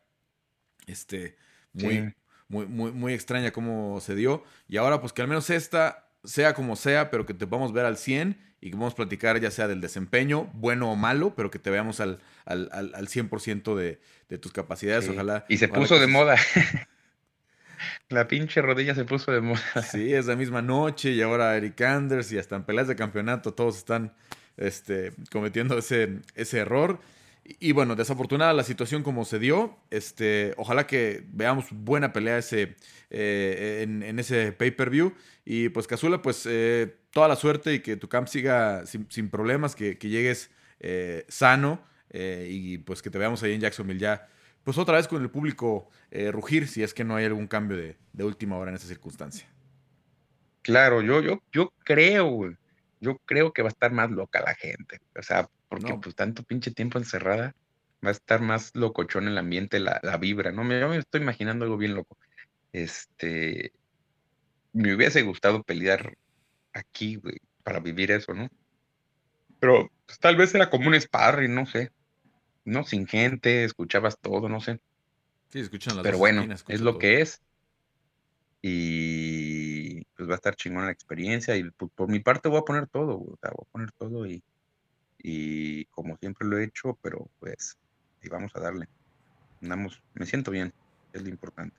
este, muy, muy, muy, muy extraña cómo se dio. Y ahora, pues que al menos esta sea como sea, pero que te podamos ver al 100 y que podamos platicar ya sea del desempeño, bueno o malo, pero que te veamos al, al, al, 100% de, de, tus capacidades. Ojalá. Y se puso de moda. La pinche rodilla se puso de moda. Sí, es la misma noche y ahora Eric Anders y hasta en peleas de campeonato todos están este, cometiendo ese, ese error. Y, bueno, desafortunada la situación como se dio. Este, ojalá que veamos buena pelea ese, eh, en, ese pay-per-view. Y pues Cazula, pues eh, toda la suerte y que tu camp siga sin, problemas, que, llegues eh, sano y pues que te veamos ahí en Jacksonville ya. Pues otra vez con el público rugir si es que no hay algún cambio de, de, última hora en esa circunstancia. Claro, yo, yo, yo creo, Yo creo que va a estar más loca la gente. O sea, porque pues tanto pinche tiempo encerrada, va a estar más locochón el ambiente, la, vibra, ¿no? Yo me estoy imaginando algo bien loco. Este, me hubiese gustado pelear aquí, güey, para vivir eso, ¿no? Pero pues, tal vez era como un sparring, no sé. No, sin gente, escuchabas todo, no sé. Sí, escuchan las Pero bueno, es lo que es. Y pues va a estar chingona la experiencia. Y pues, por mi parte voy a poner todo, güey. O sea, voy a poner todo y y como siempre lo he hecho, pero pues y vamos a darle. Andamos, me siento bien, es lo importante.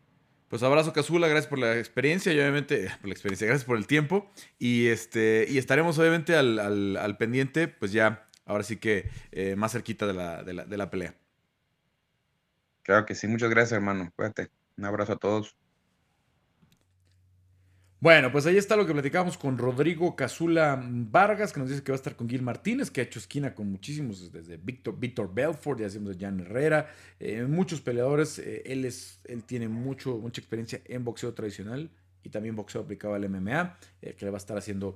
Pues abrazo Cazula, gracias por la experiencia y obviamente por la experiencia, gracias por el tiempo y este y estaremos obviamente al, pendiente, pues ya ahora sí que eh, más cerquita de la, de, la, de la pelea. Claro que sí, muchas gracias hermano, cuídate, un abrazo a todos. Bueno, pues ahí está lo que platicamos con Rodrigo Cazula Vargas, que nos dice que va a estar con Gil Martínez, que ha hecho esquina con muchísimos, desde Víctor, Víctor Belfort, ya decimos de Jan Herrera, eh, muchos peleadores. Eh, él, es, él tiene mucho, mucha experiencia en boxeo tradicional y también boxeo aplicado al MMA, eh, que le va a estar haciendo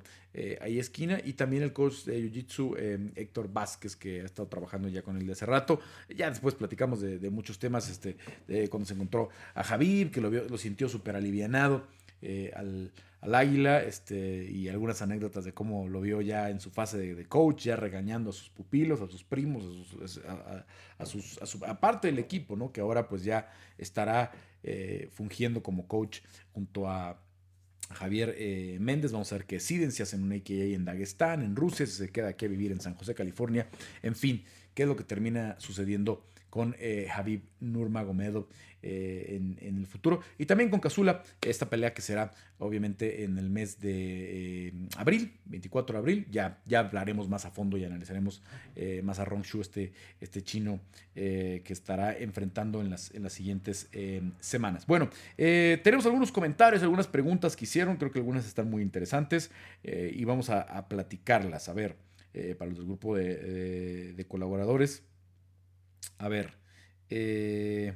ahí esquina. Y también el coach de Jiu-Jitsu, Héctor Vázquez, que ha estado trabajando ya con él de hace rato. Ya después platicamos de, muchos temas, este, de cuando se encontró a Javier, que lo, vio, lo sintió súper alivianado. Eh, al, águila este, y algunas anécdotas de cómo lo vio ya en su fase de, coach, ya regañando a sus pupilos, a sus primos, a, sus, a, su, aparte del equipo, ¿no? que ahora pues ya estará eh, fungiendo como coach junto a Javier eh, Méndez. Vamos a ver qué deciden, si hacen un AKA en Dagestán, en Rusia, si se queda aquí a vivir en San José, California. En fin, qué es lo que termina sucediendo con eh, Habib Nurmagomedov eh, en, el futuro. Y también con Kazula, esta pelea que será obviamente en el mes de eh, abril, 24 de abril. Ya, ya hablaremos más a fondo y analizaremos eh, más a Rongshu, este, este chino que estará enfrentando en las, en las siguientes semanas. Bueno, tenemos algunos comentarios, algunas preguntas que hicieron, creo que algunas están muy interesantes y vamos a, platicarlas. A ver, para del grupo de, de colaboradores. A ver. Eh,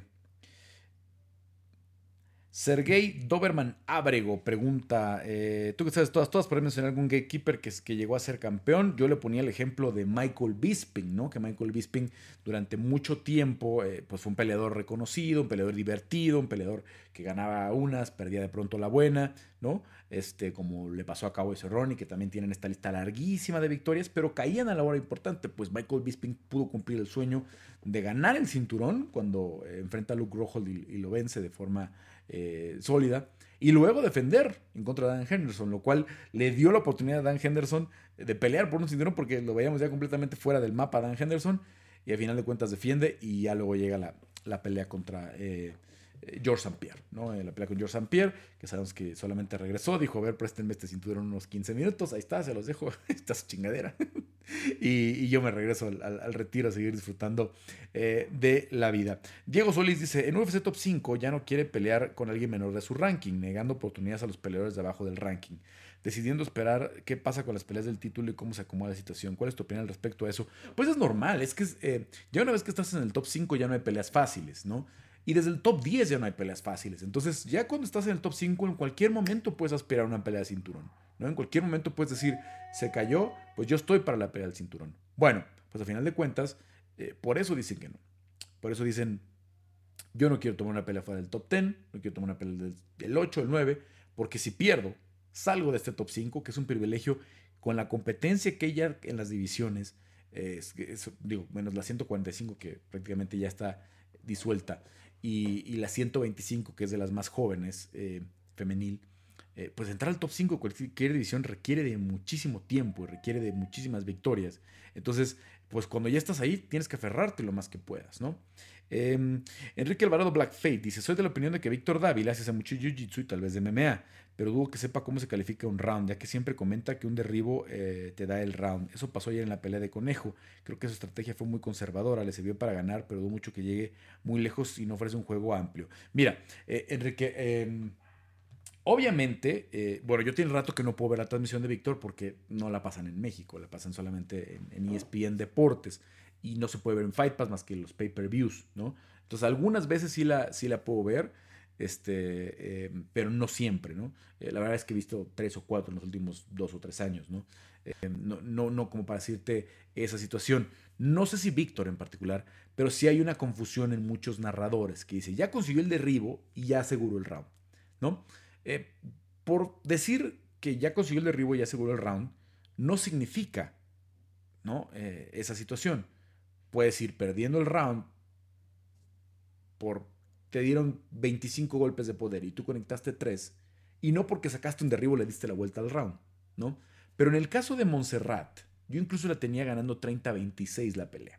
Sergey Doberman Abrego pregunta, eh, tú que sabes todas, todas, por mencionar algún gatekeeper que, que llegó a ser campeón, yo le ponía el ejemplo de Michael Bisping, ¿no? Que Michael Bisping durante mucho tiempo eh, pues fue un peleador reconocido, un peleador divertido, un peleador que ganaba unas, perdía de pronto la buena, ¿no? Este, como le pasó a Cabo Cerrone, que también tienen esta lista larguísima de victorias, pero caían a la hora importante, pues Michael Bisping pudo cumplir el sueño de ganar el cinturón cuando eh, enfrenta a Luke Rockhold y, lo vence de forma eh, sólida, y luego defender en contra de Dan Henderson, lo cual le dio la oportunidad a Dan Henderson de pelear por un cinturón porque lo veíamos ya completamente fuera del mapa Dan Henderson, y al final de cuentas defiende y ya luego llega la, la pelea contra... Eh, George St. Pierre, ¿no? En la pelea con George St. Pierre, que sabemos que solamente regresó, dijo, a ver, préstenme este cinturón unos 15 minutos, ahí está, se los dejo, esta es chingadera. y, yo me regreso al, retiro a seguir disfrutando eh, de la vida. Diego Solís dice, en UFC Top 5 ya no quiere pelear con alguien menor de su ranking, negando oportunidades a los peleadores de abajo del ranking, decidiendo esperar qué pasa con las peleas del título y cómo se acomoda la situación. ¿Cuál es tu opinión al respecto a eso? Pues es normal, es que eh, ya una vez que estás en el top 5 ya no hay peleas fáciles, ¿no? Y desde el top 10 ya no hay peleas fáciles. Entonces, ya cuando estás en el top 5, en cualquier momento puedes aspirar a una pelea de cinturón. ¿no? En cualquier momento puedes decir, se cayó, pues yo estoy para la pelea del cinturón. Bueno, pues a final de cuentas, eh, por eso dicen que no. Por eso dicen, yo no quiero tomar una pelea fuera del top 10, no quiero tomar una pelea del, 8, el 9, porque si pierdo, salgo de este top 5, que es un privilegio con la competencia que hay en las divisiones, digo, menos la 145 que prácticamente ya está disuelta y, la 125, que es de las más jóvenes, eh, femenil, eh, pues entrar al top 5 de cualquier división requiere de muchísimo tiempo y requiere de muchísimas victorias. Entonces, pues cuando ya estás ahí, tienes que aferrarte lo más que puedas, ¿no? Em, Enrique Alvarado Black Fate dice: Soy de la opinión de que Víctor Dávila hace mucho jiu-jitsu y tal vez de MMA, pero dudo que sepa cómo se califica un round, ya que siempre comenta que un derribo eh, te da el round. Eso pasó ayer en la pelea de Conejo. Creo que su estrategia fue muy conservadora, le sirvió para ganar, pero dudo mucho que llegue muy lejos y no ofrece un juego amplio. Mira, eh, Enrique. Em, obviamente, eh, bueno, yo tiene rato que no puedo ver la transmisión de Víctor porque no la pasan en México, la pasan solamente en, en ESPN Deportes y no se puede ver en Fight Pass más que los pay-per-views, ¿no? Entonces algunas veces sí la, sí la puedo ver, este, em, pero no siempre, ¿no? Eh, la verdad es que he visto tres o cuatro en los últimos dos o tres años, ¿no? Em, no, no, no como para decirte esa situación. No sé si Víctor en particular, pero sí hay una confusión en muchos narradores que dice, ya consiguió el derribo y ya aseguró el round, ¿no? Eh, por decir que ya consiguió el derribo y ya aseguró el round, no significa, ¿no? Eh, esa situación puedes ir perdiendo el round por te dieron 25 golpes de poder y tú conectaste 3 y no porque sacaste un derribo le diste la vuelta al round, ¿no? Pero en el caso de Montserrat, yo incluso la tenía ganando 30-26 la pelea.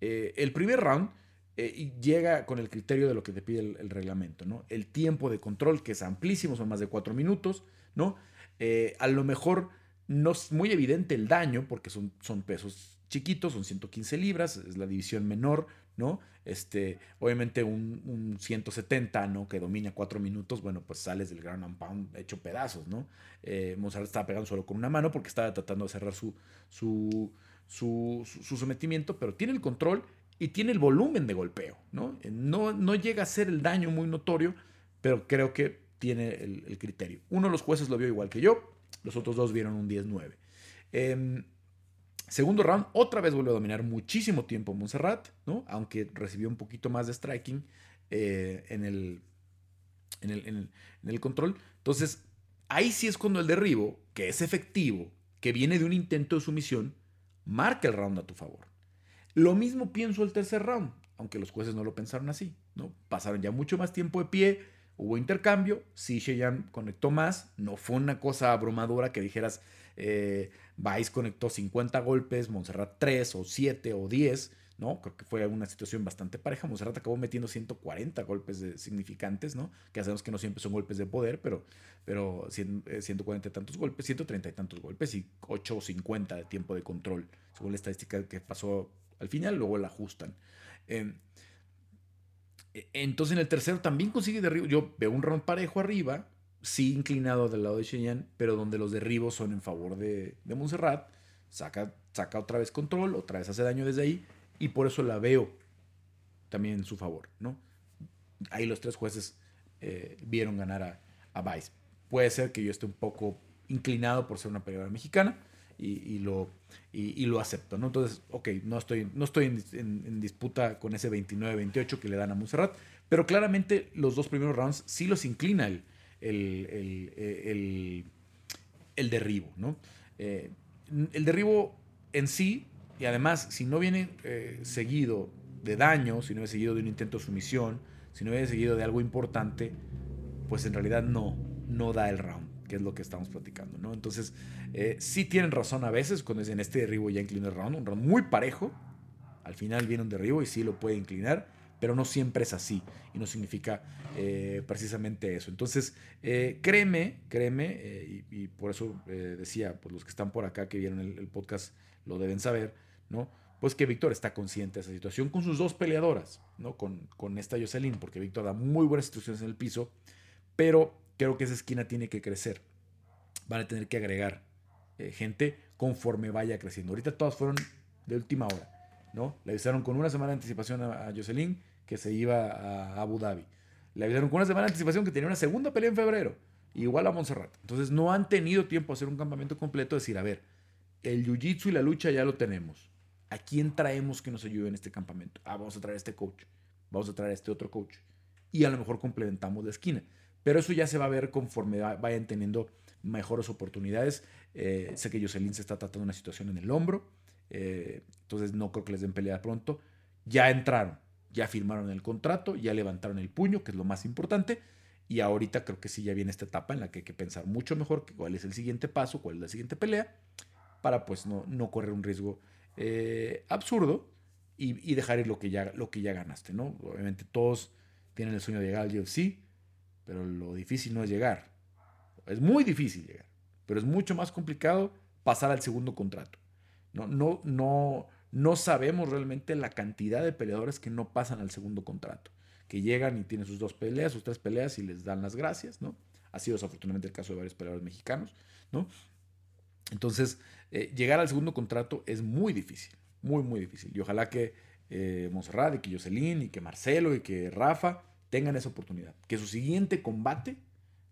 Eh, el primer round eh, llega con el criterio de lo que te pide el, reglamento, ¿no? El tiempo de control, que es amplísimo, son más de 4 minutos, ¿no? Eh, a lo mejor no es muy evidente el daño, porque son, son pesos chiquitos, son 115 libras, es la división menor, ¿no? Este, obviamente un, 170, ¿no? Que domina cuatro minutos, bueno, pues sales del ground and pound hecho pedazos, ¿no? Eh, Monserrat estaba pegando solo con una mano porque estaba tratando de cerrar su, su, su, sometimiento, pero tiene el control y tiene el volumen de golpeo, ¿no? Eh, no, no llega a ser el daño muy notorio, pero creo que tiene el, criterio. Uno de los jueces lo vio igual que yo, los otros dos vieron un 10-9. Segundo round, otra vez vuelve a dominar muchísimo tiempo Montserrat, ¿no? Aunque recibió un poquito más de striking eh, en, el, en, el, control. Entonces, ahí sí es cuando el derribo, que es efectivo, que viene de un intento de sumisión, marca el round a tu favor. Lo mismo pienso el tercer round, aunque los jueces no lo pensaron así, ¿no? Pasaron ya mucho más tiempo de pie, hubo intercambio, sí Cheyenne conectó más, no fue una cosa abrumadora que dijeras, eh, conectó 50 golpes, Montserrat 3 o 7 o 10, ¿no? Creo que fue una situación bastante pareja. Montserrat acabó metiendo 140 golpes significantes, ¿no? Que sabemos que no siempre son golpes de poder, pero, pero 140 y tantos golpes, 130 y tantos golpes y 8 o 50 de tiempo de control, según la estadística que pasó al final, luego la ajustan. Em, e, entonces en el tercero también consigue derribo. Yo veo un round parejo arriba, sí inclinado del lado de Cheyenne, pero donde los derribos son en favor de, de Montserrat. Saca, saca otra vez control, otra vez hace daño desde ahí, y por eso la veo también en su favor, ¿no? Ahí los tres jueces eh, vieron ganar a, a Vice. Puede ser que yo esté un poco inclinado por ser una peleadora mexicana y, lo, y, lo acepto, ¿no? Entonces, ok, no estoy, no estoy en, en disputa con ese 29-28 que le dan a Montserrat, pero claramente los dos primeros rounds sí los inclina el, el, el, derribo, ¿no? Eh, el derribo en sí, y además, si no viene eh, seguido de daño, si no viene seguido de un intento de sumisión, si no viene seguido de algo importante, pues en realidad no, no da el round, que es lo que estamos platicando, ¿no? Entonces, eh, sí tienen razón a veces cuando dicen este derribo ya inclina el round, un round muy parejo, al final viene un derribo y sí lo puede inclinar, pero no siempre es así y no significa eh, precisamente eso. Entonces, eh, créeme, créeme, y, por eso decía, pues los que están por acá que vieron el, podcast lo deben saber, ¿no? Pues que Víctor está consciente de esa situación con sus dos peleadoras, ¿no? Con, con esta Jocelyn, porque Víctor da muy buenas instrucciones en el piso pero creo que esa esquina tiene que crecer. Van a tener que agregar eh, gente conforme vaya creciendo. Ahorita todas fueron de última hora, ¿no? Le avisaron con una semana de anticipación a, Jocelyn que se iba a Abu Dhabi. Le avisaron con una semana de anticipación que tenía una segunda pelea en febrero, igual a Montserrat. Entonces no han tenido tiempo a hacer un campamento completo, decir, a ver, el jiu-jitsu y la lucha ya lo tenemos. ¿A quién traemos que nos ayude en este campamento? Ah, vamos a traer este coach. Vamos a traer este otro coach. Y a lo mejor complementamos la esquina. Pero eso ya se va a ver conforme vayan teniendo mejores oportunidades. Eh, sé que Jocelyn se está tratando una situación en el hombro, eh, entonces no creo que les den pelea pronto. Ya entraron, ya firmaron el contrato, ya levantaron el puño, que es lo más importante. Y ahorita creo que sí ya viene esta etapa en la que hay que pensar mucho mejor cuál es el siguiente paso, cuál es la siguiente pelea, para pues no, no correr un riesgo eh, absurdo y, dejar ir lo que, ya, lo que ya ganaste, ¿no? Obviamente todos tienen el sueño de llegar al UFC, pero lo difícil no es llegar. Es muy difícil llegar, pero es mucho más complicado pasar al segundo contrato. No, no, no, no sabemos realmente la cantidad de peleadores que no pasan al segundo contrato, que llegan y tienen sus dos peleas, sus tres peleas y les dan las gracias, ¿no? Ha sido desafortunadamente el caso de varios peleadores mexicanos, ¿no? Entonces, eh, llegar al segundo contrato es muy difícil, muy, muy difícil. Y ojalá que eh, Monserrat y que Jocelyn y que Marcelo y que Rafa tengan esa oportunidad. Que su siguiente combate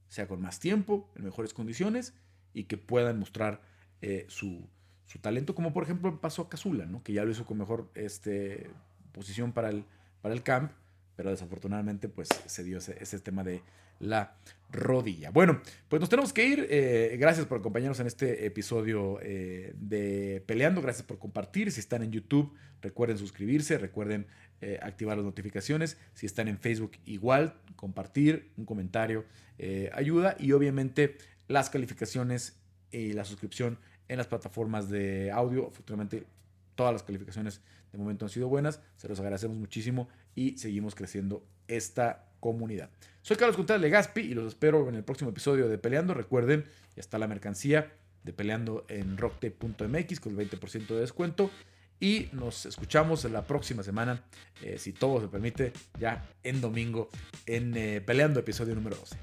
sea con más tiempo, en mejores condiciones y que puedan mostrar eh, su, talento, como por ejemplo pasó a Casula, ¿no? que ya lo hizo con mejor este, posición para el, para el camp, pero desafortunadamente pues se dio ese, tema de la rodilla. Bueno, pues nos tenemos que ir. Eh, gracias por acompañarnos en este episodio eh, de Peleando. Gracias por compartir. Si están en YouTube, recuerden suscribirse, recuerden eh, activar las notificaciones. Si están en Facebook, igual, compartir, un comentario ayuda. Y obviamente las calificaciones y la suscripción en las plataformas de audio. Afortunadamente, todas las calificaciones de momento han sido buenas. Se los agradecemos muchísimo y seguimos creciendo esta comunidad. Soy Carlos Contreras de Gaspi y los espero en el próximo episodio de Peleando. Recuerden, ya está la mercancía de Peleando en rockte.mx con el 20% de descuento. Y nos escuchamos la próxima semana, eh, si todo se permite, ya en domingo, en eh, Peleando, episodio número 12.